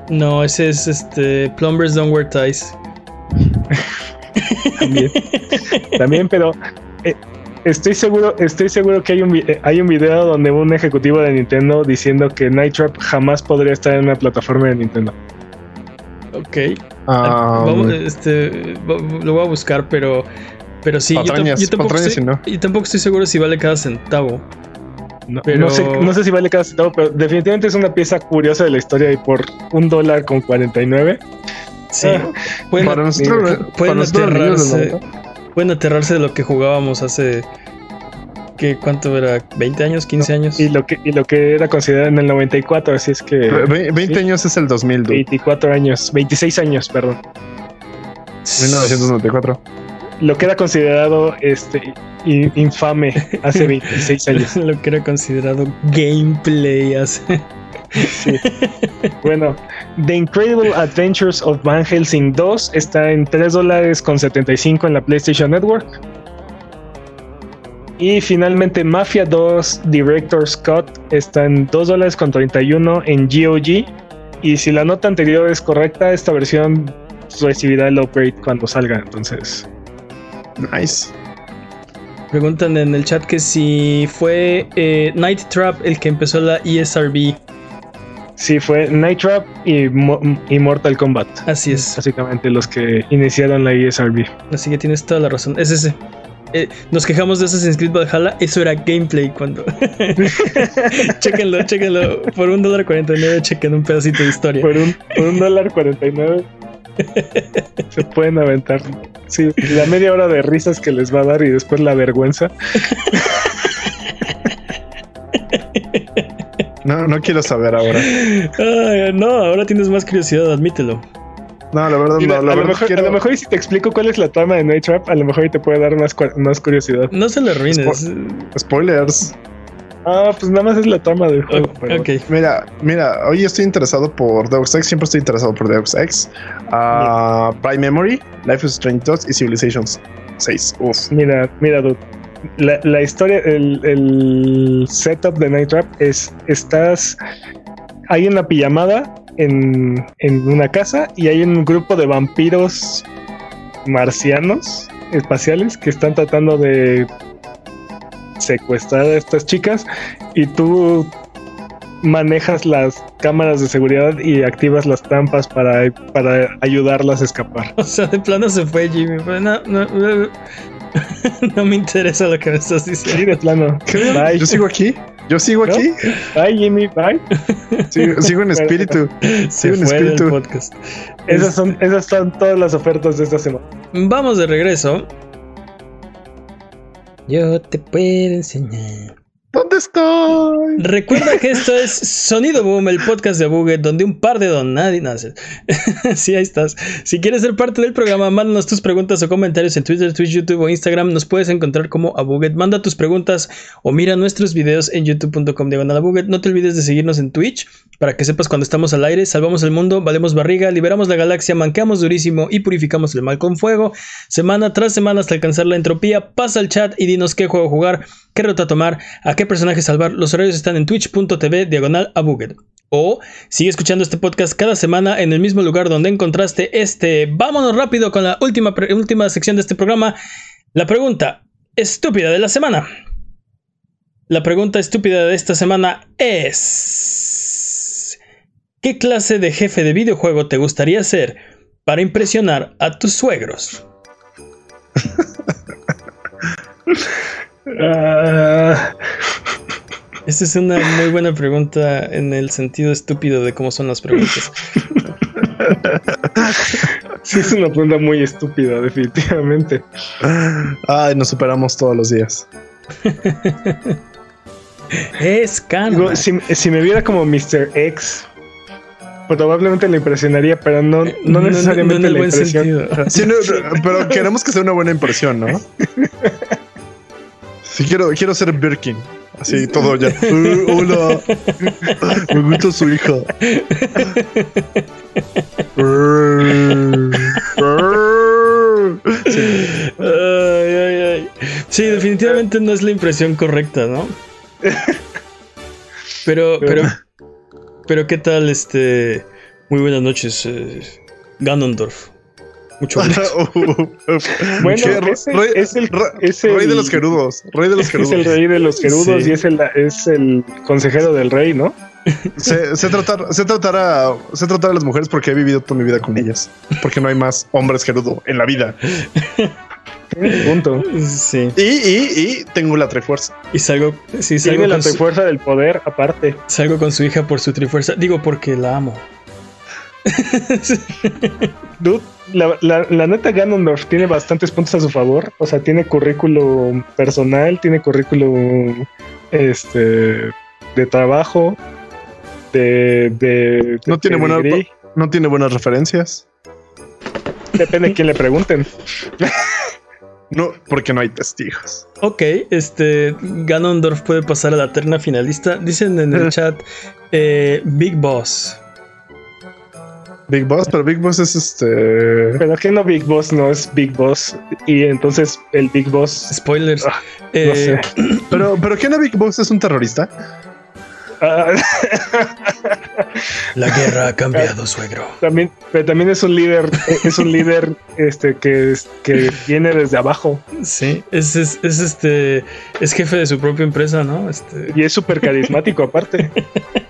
S1: No, ese es este Plumbers Don't Wear Ties.
S2: También. También, pero eh, estoy seguro, estoy seguro que hay un, eh, hay un video donde un ejecutivo de Nintendo diciendo que Night Trap jamás podría estar en una plataforma de Nintendo.
S1: Ok. Vamos, este, lo voy a buscar, pero, pero sí, yo, tampoco estoy, tampoco estoy seguro si vale cada centavo.
S2: No, no, sé, no sé si vale cada centavo, pero definitivamente es una pieza curiosa de la historia y por un dólar con 49.
S1: Sí, ah, pueden, para nosotros, pueden, aterrarse, pueden aterrarse de lo que jugábamos hace ¿Qué, ¿Cuánto era? ¿20 años? ¿15 años?
S2: Y lo que, y lo que era considerado en el 94, así es que...
S3: 20 años es el 2000.
S2: 24 años, 26 años, perdón.
S3: 1994.
S2: Lo que era considerado este infame hace 26 años.
S1: lo que era considerado gameplay hace...
S2: Sí. bueno, The Incredible Adventures of Van Helsing 2 está en 3 dólares con 75 en la PlayStation Network. Y finalmente Mafia 2 Director Scott está en 2 dólares con 31 en GOG. Y si la nota anterior es correcta, esta versión recibirá el upgrade cuando salga. Entonces,
S3: nice.
S1: Preguntan en el chat que si fue eh, Night Trap el que empezó la ESRB.
S2: Sí, fue Night Trap y, y, Mortal Kombat.
S1: Así es.
S2: Básicamente los que iniciaron la ESRB.
S1: Así que tienes toda la razón. Es ese. Eh, nos quejamos de Assassin's Creed Valhalla, eso era gameplay cuando. chéquenlo, chéquenlo. Por un dólar 49, chequen un pedacito de historia.
S2: Por un, por un dólar 49. Se pueden aventar. Sí, la media hora de risas que les va a dar y después la vergüenza.
S3: No, no quiero saber ahora.
S1: no, ahora tienes más curiosidad, admítelo.
S3: No, la verdad no.
S2: a, lo mejor, a lo mejor si te explico cuál es la trama de Night Trap, a lo mejor te puede dar más, más curiosidad.
S1: No se le arruines.
S3: spoilers.
S2: Ah, pues nada más es la trama del juego.
S3: Mira, mira, hoy estoy interesado por Deus Ex, siempre estoy interesado por Deus Ex. Uh, Prime Memory, Life is Strange 2 y Civilizations 6. Uf.
S2: Mira, mira, dude. La, la historia, el, el setup de Night Trap es, estás, hay una pijamada en, una casa y hay un grupo de vampiros marcianos espaciales que están tratando de secuestrar a estas chicas y tú manejas las cámaras de seguridad y activas las trampas para, para ayudarlas a escapar.
S1: O sea, de plano se fue Jimmy. me interesa lo que me estás diciendo.
S2: de plano.
S3: Yo sigo aquí. Yo sigo aquí.
S2: Bye, Jimmy, bye.
S3: Sigo, en espíritu.
S1: sigo en espíritu. Podcast.
S2: Esas son, esas son todas las ofertas de esta semana.
S1: Vamos de regreso. Yo te puedo enseñar.
S3: ¿Dónde estoy?
S1: Recuerda que esto es Sonido Boom, el podcast de Buget, donde un par de don nadie nace. sí, ahí estás. Si quieres ser parte del programa, mándanos tus preguntas o comentarios en Twitter, Twitch, YouTube o Instagram. Nos puedes encontrar como a Buget. Manda tus preguntas o mira nuestros videos en youtube.com diagonal. No te olvides de seguirnos en Twitch para que sepas cuando estamos al aire. Salvamos el mundo, valemos barriga, liberamos la galaxia, manqueamos durísimo y purificamos el mal con fuego. Semana tras semana hasta alcanzar la entropía. Pasa al chat y dinos qué juego jugar, qué ruta tomar, qué personaje salvar. Los horarios están en twitch.tv diagonal a. O sigue escuchando este podcast cada semana en el mismo lugar donde encontraste este. Vámonos rápido con la última, última sección de este programa. La pregunta estúpida de la semana. La pregunta estúpida de esta semana es... ¿Qué clase de jefe de videojuego te gustaría ser para impresionar a tus suegros? Ah. Esa es una muy buena pregunta en el sentido estúpido de cómo son las preguntas.
S2: Sí, es una pregunta muy estúpida, definitivamente.
S3: Ay, nos superamos todos los días.
S1: es.
S2: Si, me viera como Mr. X, probablemente le impresionaría, pero no, no necesariamente no, impresión.
S3: pero queremos que sea una buena impresión, ¿no? Sí, quiero, quiero ser Birkin. Así, todo ya. Uh, hola. Me gusta su hija.
S1: sí. definitivamente no es la impresión correcta, ¿no? Pero, pero, pero, ¿qué tal este? Muy buenas noches, eh, Ganondorf. Mucho
S2: bueno, es el,
S3: rey de los gerudos. Rey de los gerudos.
S2: Es el rey de los gerudos y es el, es el consejero del rey, ¿no?
S3: sé, tratar, sé, tratar a, sé tratar a las mujeres porque he vivido toda mi vida con ellas. Porque no hay más hombres gerudo en la vida.
S2: Punto.
S1: Sí.
S3: Y, y, y tengo la trifuerza.
S1: Y salgo. Sí, salgo
S2: Tiene la trifuerza del poder, aparte.
S1: Salgo con su hija por su trifuerza. Digo porque la amo.
S2: Dude, la, la, la, neta Ganondorf tiene bastantes puntos a su favor. O sea, tiene currículum personal, tiene currículum este de trabajo, de, de,
S3: no tiene buena, no tiene buenas referencias.
S2: Depende de quién le pregunten.
S3: No, porque no hay testigos.
S1: Ok, este Ganondorf puede pasar a la terna finalista. Dicen en el chat eh, Big Boss.
S3: Big Boss, pero Big Boss es este.
S2: Pero que no Big Boss no es Big Boss. Y entonces el Big Boss.
S1: Spoilers.
S2: Ah, no
S1: Eh,
S2: sé.
S3: Pero, pero ¿qué no Big Boss es un terrorista?
S2: Ah,
S1: La guerra ha cambiado, suegro.
S2: también, pero también es un líder, es un líder este que, que viene desde abajo
S1: Sí, es, es, es este. Es jefe de su propia empresa, ¿no? Este.
S2: y es súper carismático aparte.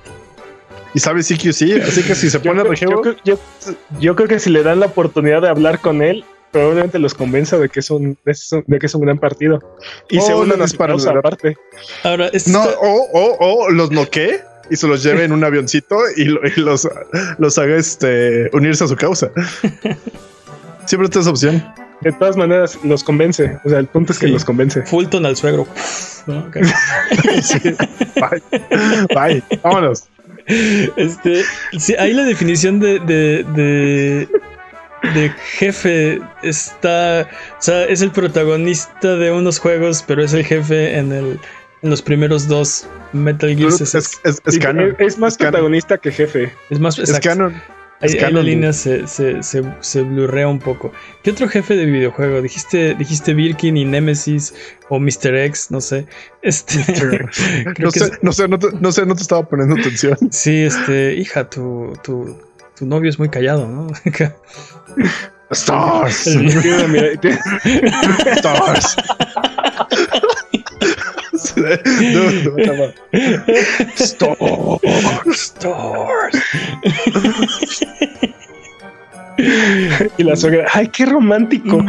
S3: Y sabe CQC, así que si se
S2: Yo
S3: pone
S2: creo,
S3: regio,
S2: yo creo- yo- yo creo que si le dan la oportunidad de hablar con él, probablemente los convenza de que es un, es un- de que es un gran partido. Y se
S3: Oh,
S2: unan
S3: le
S2: a su aparte.
S1: Ahora, esto
S3: no, o, o, o los noquee y se los lleve en un avioncito y, lo- y los, los haga este, unirse a su causa. Siempre está esa opción.
S2: De todas maneras, los convence. O sea, el punto es que
S1: Sí.
S2: los convence.
S1: Fulton al suegro. ¿no? Ok.
S3: Sí. Bye. Bye. Vámonos.
S1: Este, sí, ahí la definición de, de, de, de jefe está, o sea, es el protagonista de unos juegos, pero es el jefe en el en los primeros dos Metal Gear.
S3: Es,
S1: Es,
S3: es, es, es canon.
S2: es más
S3: Es canon.
S2: protagonista que jefe.
S1: es más,
S3: Es
S1: exacto.
S3: canon.
S1: Ahí, ahí la línea se, se, se, se blurrea un poco. ¿Qué otro jefe de videojuego? Dijiste, dijiste Birkin y Nemesis o Mr. X, no sé. Este,
S3: No sé, no sé, no te, no sé, no te estaba poniendo atención.
S1: sí, este, hija, tu, tu, tu novio es muy callado, ¿no?
S3: Stars. Stars. No, no, no, no.
S1: Stars.
S2: y la suegra, ay, qué romántico.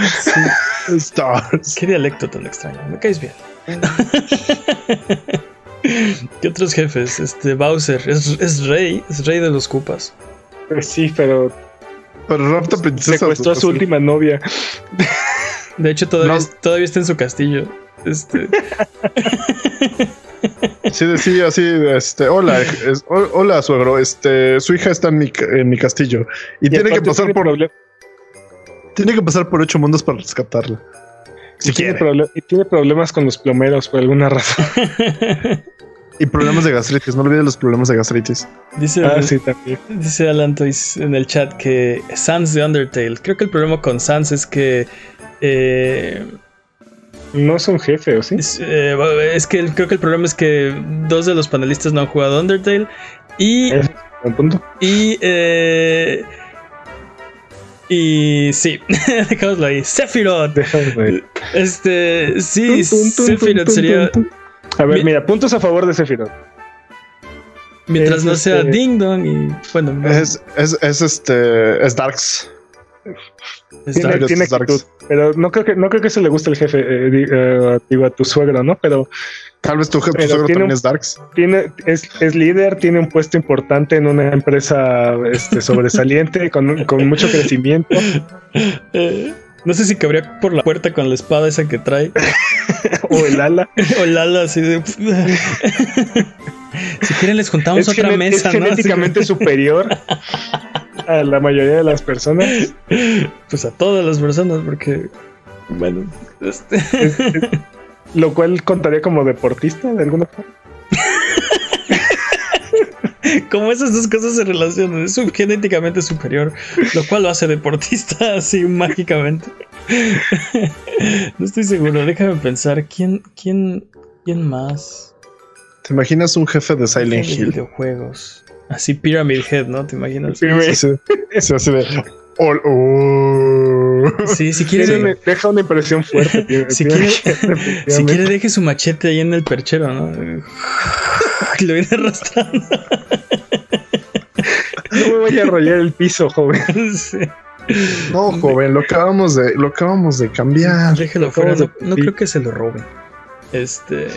S3: Stars.
S1: Qué dialecto tan extraño. Me caes bien. ¿Qué otros jefes? Este Bowser es, es rey, es rey de los cupas.
S2: Pues sí, pero
S3: Pero rapta princesa.
S2: secuestró a su última novia.
S1: De hecho, todavía,
S3: No.
S1: todavía está en su castillo. Este,
S3: Sí, decía así, este, hola, es- hola, suegro, este, su hija está en mi, ca- en mi castillo y,
S2: Y
S3: tiene que pasar
S2: tiene
S3: por, tiene que pasar por ocho mundos para rescatarla. Si
S2: y tiene,
S3: quiere.
S2: proble- y tiene problemas con los plomeros por alguna razón.
S3: Y problemas de gastritis, no olviden los problemas de gastritis.
S1: dice,
S2: Ah, sí, también.
S1: dice Alan Toys en el chat que Sans de Undertale. Creo que el problema con Sans es que. eh,
S2: No es un jefe, ¿o sí?
S1: es, eh, es que el- creo que el problema es que dos de los panelistas no han jugado Undertale. Y
S2: Es un punto.
S1: Y. Eh, y sí, dejémoslo ahí. Sephiroth.
S2: Ver.
S1: Este. Sí, Sephiroth sería.
S2: A ver,
S1: Mi-
S2: mira, puntos a favor de Sephiroth.
S1: Mientras
S2: es
S1: no sea
S2: este-
S1: Ding Dong y. Bueno, no,
S3: Es, es, es este, es Darks.
S2: Tiene,
S1: Dark.
S2: tiene
S3: Darks.
S2: actitud, pero no creo que no creo que eso le guste al jefe, eh, eh, digo a tu suegro, ¿no? Pero
S3: Tal vez tu, tu
S2: Pero
S3: suegro
S2: tiene
S3: también
S2: un-
S3: es Darks.
S2: tiene es, es líder, tiene un puesto importante en una empresa este, sobresaliente con, con mucho crecimiento.
S1: Eh, no sé si cabría por la puerta con la espada esa que trae.
S2: o el ala.
S1: o Lala así de. si quieren, les juntamos
S2: Es,
S1: otra mesa,
S2: es
S1: ¿no?
S2: Genéticamente superior a la mayoría de las personas.
S1: Pues a todas las personas, porque. Bueno, este.
S2: Lo cual contaría como deportista de alguna forma.
S1: Como esas dos cosas se relacionan, es genéticamente superior, lo cual lo hace deportista así mágicamente. No estoy seguro, déjame pensar, ¿quién, quién, quién más?
S3: ¿Te imaginas un jefe de Silent
S1: De
S3: Hill?
S1: videojuegos. Así Pyramid Head, ¿no? ¿Te imaginas?
S2: Sí,
S3: sí, así de, Oh, oh.
S1: Sí, si quiere.
S2: Deja una impresión fuerte. tío.
S1: Si quiere, si
S2: efectivamente.
S1: quiere, deje su machete ahí en el perchero, ¿no? Y lo viene arrastrando.
S2: No me voy a arrollar el piso, joven.
S1: Sí.
S3: No, joven, lo acabamos de, lo acabamos de cambiar.
S1: Déjelo fuera, no creo que se lo roben. Este.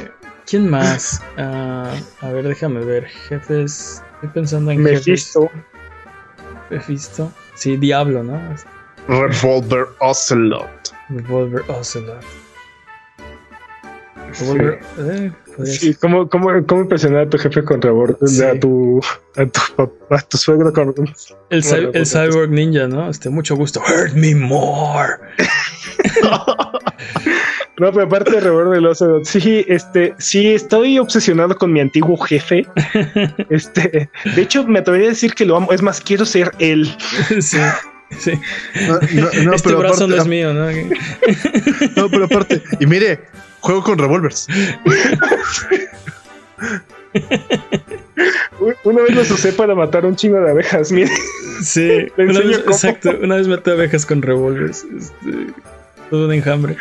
S1: ¿Quién más? Ah, a ver, déjame ver. Jefes. Estoy pensando en.
S2: Mephisto.
S1: Mephisto. Sí, Diablo, ¿no?
S3: Revolver Ocelot.
S1: Revolver Ocelot. Revolver. eh, podría
S2: Sí, ¿cómo, cómo, ¿Cómo impresionar a tu jefe con?
S1: Sí.
S2: A, tu, a, tu, a tu suegro con.
S1: El, cy-
S2: Bueno,
S1: el Cyborg Ninja, ¿no? Este, mucho gusto. Hurt me more.
S2: No, pero aparte de del Ocelot, sí, este, sí, estoy obsesionado con mi antiguo jefe. Este, de hecho, me atrevería a decir que lo amo. Es más, quiero ser él.
S1: sí. Sí.
S3: No, no, no,
S1: este
S3: pero
S1: brazo no es mío, ¿no?
S3: No, pero aparte, y mire, juego con revolvers.
S2: Una vez los usé para matar un chingo de abejas. Mire,
S1: Sí, una vez, exacto. Una vez maté abejas con revólveres. Este, todo un enjambre.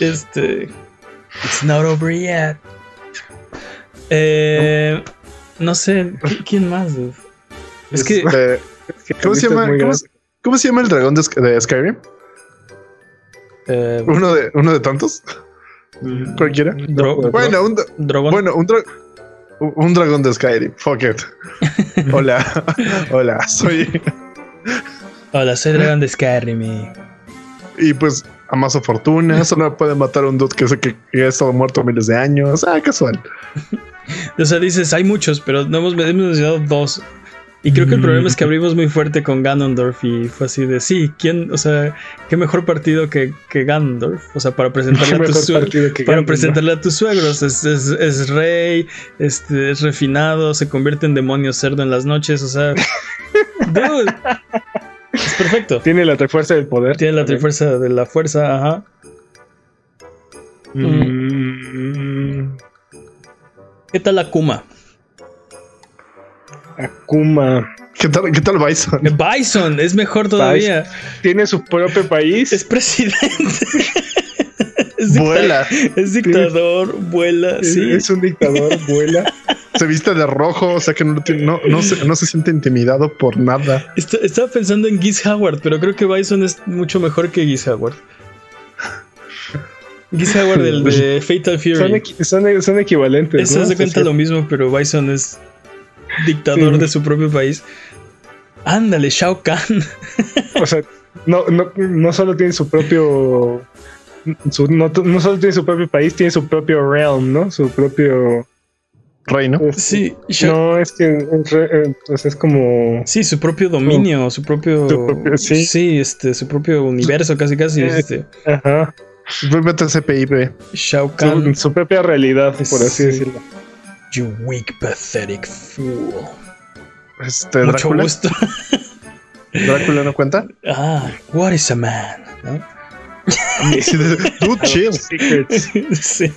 S1: Este. It's not over yet. Eh, no sé, ¿qui- ¿quién más? dude? Es que
S3: Este, ¿Cómo se
S2: Esto es
S3: llama? ¿Cómo, se- cómo se llama el dragón de, Sk- de Skyrim?
S1: eh,
S3: Uno de, uno de tantos. Cualquiera.
S1: dro-
S3: Bueno, un, dra-
S1: dragón.
S3: bueno, un, dra- un- un dragón de Skyrim. Fuck it. Hola, hola, soy.
S1: Hola, soy dragón de Skyrim. y-
S3: Y pues, amaso fortuna. Solo puede matar a un dude que sé que, que ha estado muerto miles de años. Ah, casual.
S1: O sea, dices, hay muchos, pero no hemos, hemos mencionado dos. Y creo que el problema es que abrimos muy fuerte con Ganondorf y fue así de, sí, ¿quién? O sea, qué mejor partido que, que Ganondorf. O sea, para presentarle a tus suegros. Es, es, es rey, este, es refinado, se convierte en demonio cerdo en las noches. O sea, dude, es perfecto.
S2: Tiene la fuerza del poder.
S1: Tiene la trifuerza de la fuerza, ajá.
S2: Mm,
S1: ¿Qué tal Akuma?
S2: Akuma.
S3: ¿Qué tal, qué tal Bison?
S1: Eh, Bison, es mejor todavía.
S2: Tiene su propio país.
S1: Es presidente. es,
S3: Vuela.
S1: es dictador, vuela,
S2: Es-
S1: sí.
S2: es un dictador, vuela.
S3: Se viste de rojo, o sea que no, no, no, se, no se siente intimidado por nada.
S1: Est- estaba pensando en Giz Howard, pero creo que Bison es mucho mejor que Giz Howard. Giz Howard, el de Fatal
S2: Son,
S1: Fury.
S2: equi- son, son equivalentes.
S1: Eso
S2: ¿no?
S1: se cuenta
S2: Sí.
S1: lo mismo, pero Bison es dictador
S2: Sí.
S1: de su propio país. Ándale, Shao Kahn.
S2: O sea, no, no, no solo tiene su propio. su- no, no solo tiene su propio país, tiene su propio realm, ¿no? Su propio.
S3: Reino.
S2: este,
S1: Sí, Shao-
S2: No, es que es, re- eh, pues es como.
S1: sí, su propio dominio, su propio,
S2: Su propio- sí.
S1: este, su propio universo, casi casi.
S2: Eh,
S1: Este,
S2: Ajá.
S3: Vuelvete a CPIB.
S1: Shao Kahn.
S2: Su, su propia realidad, por así
S1: Sí.
S2: decirlo.
S1: You weak, pathetic fool.
S3: Este,
S1: Mucho
S3: Drácula.
S1: gusto.
S3: Drácula no cuenta.
S1: Ah, what is a man? ¿no?
S3: Dude, chill.
S2: Secrets.
S1: sí.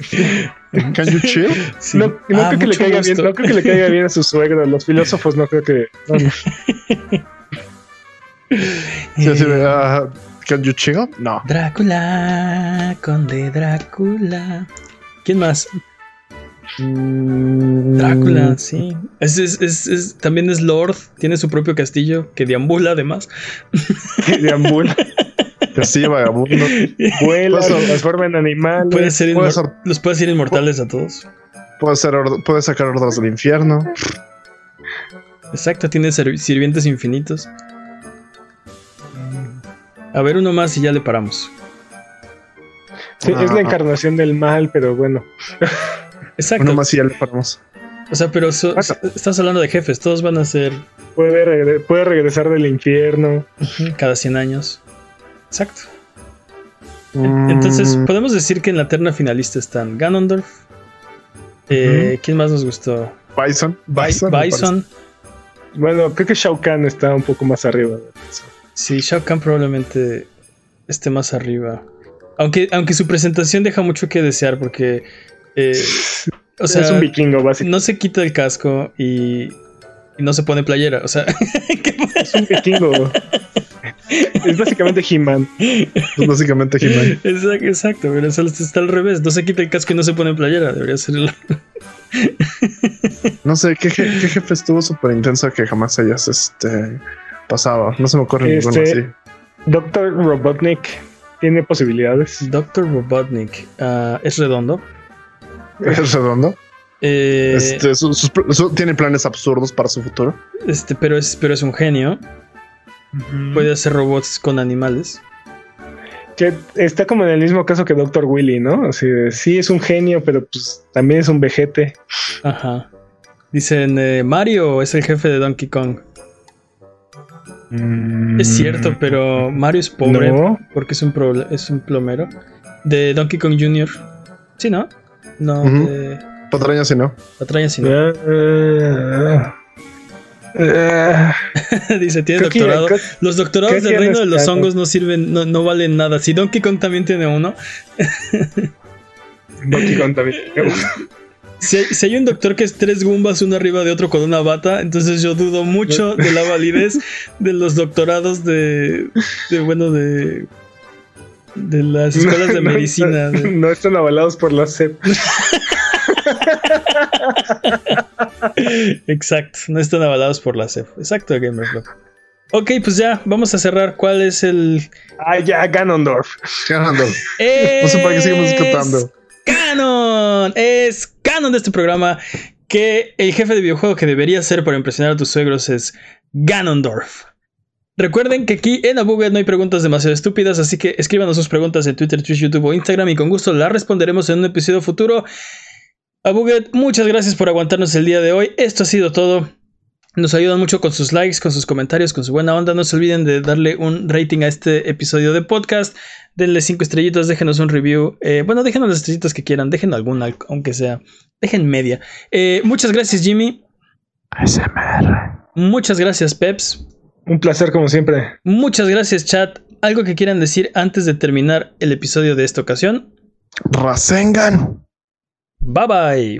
S3: Can you chill?
S1: sí.
S2: No, no
S1: Ah,
S2: creo que le caiga bien, no creo que le caiga bien a su suegro. Los filósofos no creo que. no, no.
S3: Sí, así de, ah, Can you chill? No.
S1: Drácula, conde Drácula. ¿Quién más? Drácula, sí. Es, es- es- es- también es Lord, tiene su propio castillo que deambula además.
S2: Deambula,
S3: Castillo vagabundo.
S2: vuela,
S3: ser-
S2: transforma en animales.
S1: Puede ser
S3: ser-
S1: los puede hacer inmortales a todos.
S3: Puede, ser ord- puede sacar órdenes del infierno.
S1: Exacto, tiene ser- sirvientes infinitos. A ver, uno más y ya le paramos.
S2: Sí, es
S3: Ah.
S2: la encarnación del mal, pero bueno.
S1: Exacto.
S3: Uno más y ya le paramos.
S1: O sea, pero so- estás hablando de jefes, todos van a ser
S2: Puede, regre- puede regresar del infierno.
S1: cada 100 años. Exacto.
S3: Mm,
S1: Entonces, podemos decir que en la terna finalista están Ganondorf. Eh, ¿Quién más nos gustó?
S3: Bison.
S1: Bi-
S3: Bison.
S1: Bison.
S2: Bueno, creo que Shao Kahn está un poco más arriba. de eso.
S1: Sí, Shao Kahn probablemente esté más arriba. Aunque, aunque su presentación deja mucho que desear porque... eh, o sea,
S2: es un vikingo, básicamente.
S1: no se quita el casco y, y no se pone playera. O sea, ¿qué-
S2: Es un vikingo. es básicamente He-Man.
S3: Es básicamente He-Man.
S1: Exacto, exacto, pero solo está al revés. No se quita el casco y no se pone playera. Debería ser el...
S3: no sé, ¿qué, qué jefe estuvo súper intenso que jamás hayas este, pasado? No se me ocurre
S2: este, ninguno así. Doctor Robotnik tiene posibilidades.
S1: Doctor Robotnik uh, es redondo.
S3: ¿Es redondo? Eh, este, tiene planes absurdos para su futuro.
S1: Este, pero es, pero es un genio. Puede hacer robots con animales.
S2: Que está como en el mismo caso que Doctor Willy, ¿no? Así sí es un genio, pero pues también es un vejete.
S1: Ajá. Dicen, eh, Mario es el jefe de Donkey Kong. Mm. Es cierto, pero Mario es pobre porque es un, es un plomero. De Donkey Kong Jr. Sí, ¿no? No, de...
S3: Patraña sí no.
S1: Patraña sí no. Dice, tiene doctorado. los doctorados del reino de los hongos no sirven, no, valen nada. Si Donkey Kong también tiene uno.
S2: Donkey Kong también
S1: Si, hay un doctor que es tres gumbas uno arriba de otro con una bata, entonces yo dudo mucho de la validez de los doctorados de, de bueno, de de las escuelas de medicina.
S2: No, están avalados por la SEP.
S1: Exacto, no están avalados por la CEF. Exacto, Gamersblog. Ok, pues ya, vamos a cerrar. ¿Cuál es el.
S2: Ah, ya, Ganondorf.
S3: Ganondorf. no sé para qué seguimos discutiendo.
S1: Canon. Es canon de este programa que el jefe de videojuego que debería ser para impresionar a tus suegros es Ganondorf. Recuerden que aquí en Abuget no hay preguntas demasiado estúpidas, así que escríbanos sus preguntas en Twitter, Twitch, YouTube o Instagram y con gusto las responderemos en un episodio futuro. Abuget, muchas gracias por aguantarnos el día de hoy. Esto ha sido todo. Nos ayudan mucho con sus likes, con sus comentarios, con su buena onda. No se olviden de darle un rating a este episodio de podcast. Denle cinco estrellitas, déjenos un review. Eh, bueno, déjenos las estrellitas que quieran, dejen alguna, aunque sea. Dejen media. Eh, muchas gracias, Jimmy.
S3: ASMR.
S1: Muchas gracias, Peps.
S2: Un placer, como siempre.
S1: Muchas gracias, chat. ¿Algo que quieran decir antes de terminar el episodio de esta ocasión?
S3: Rasengan.
S1: Bye bye.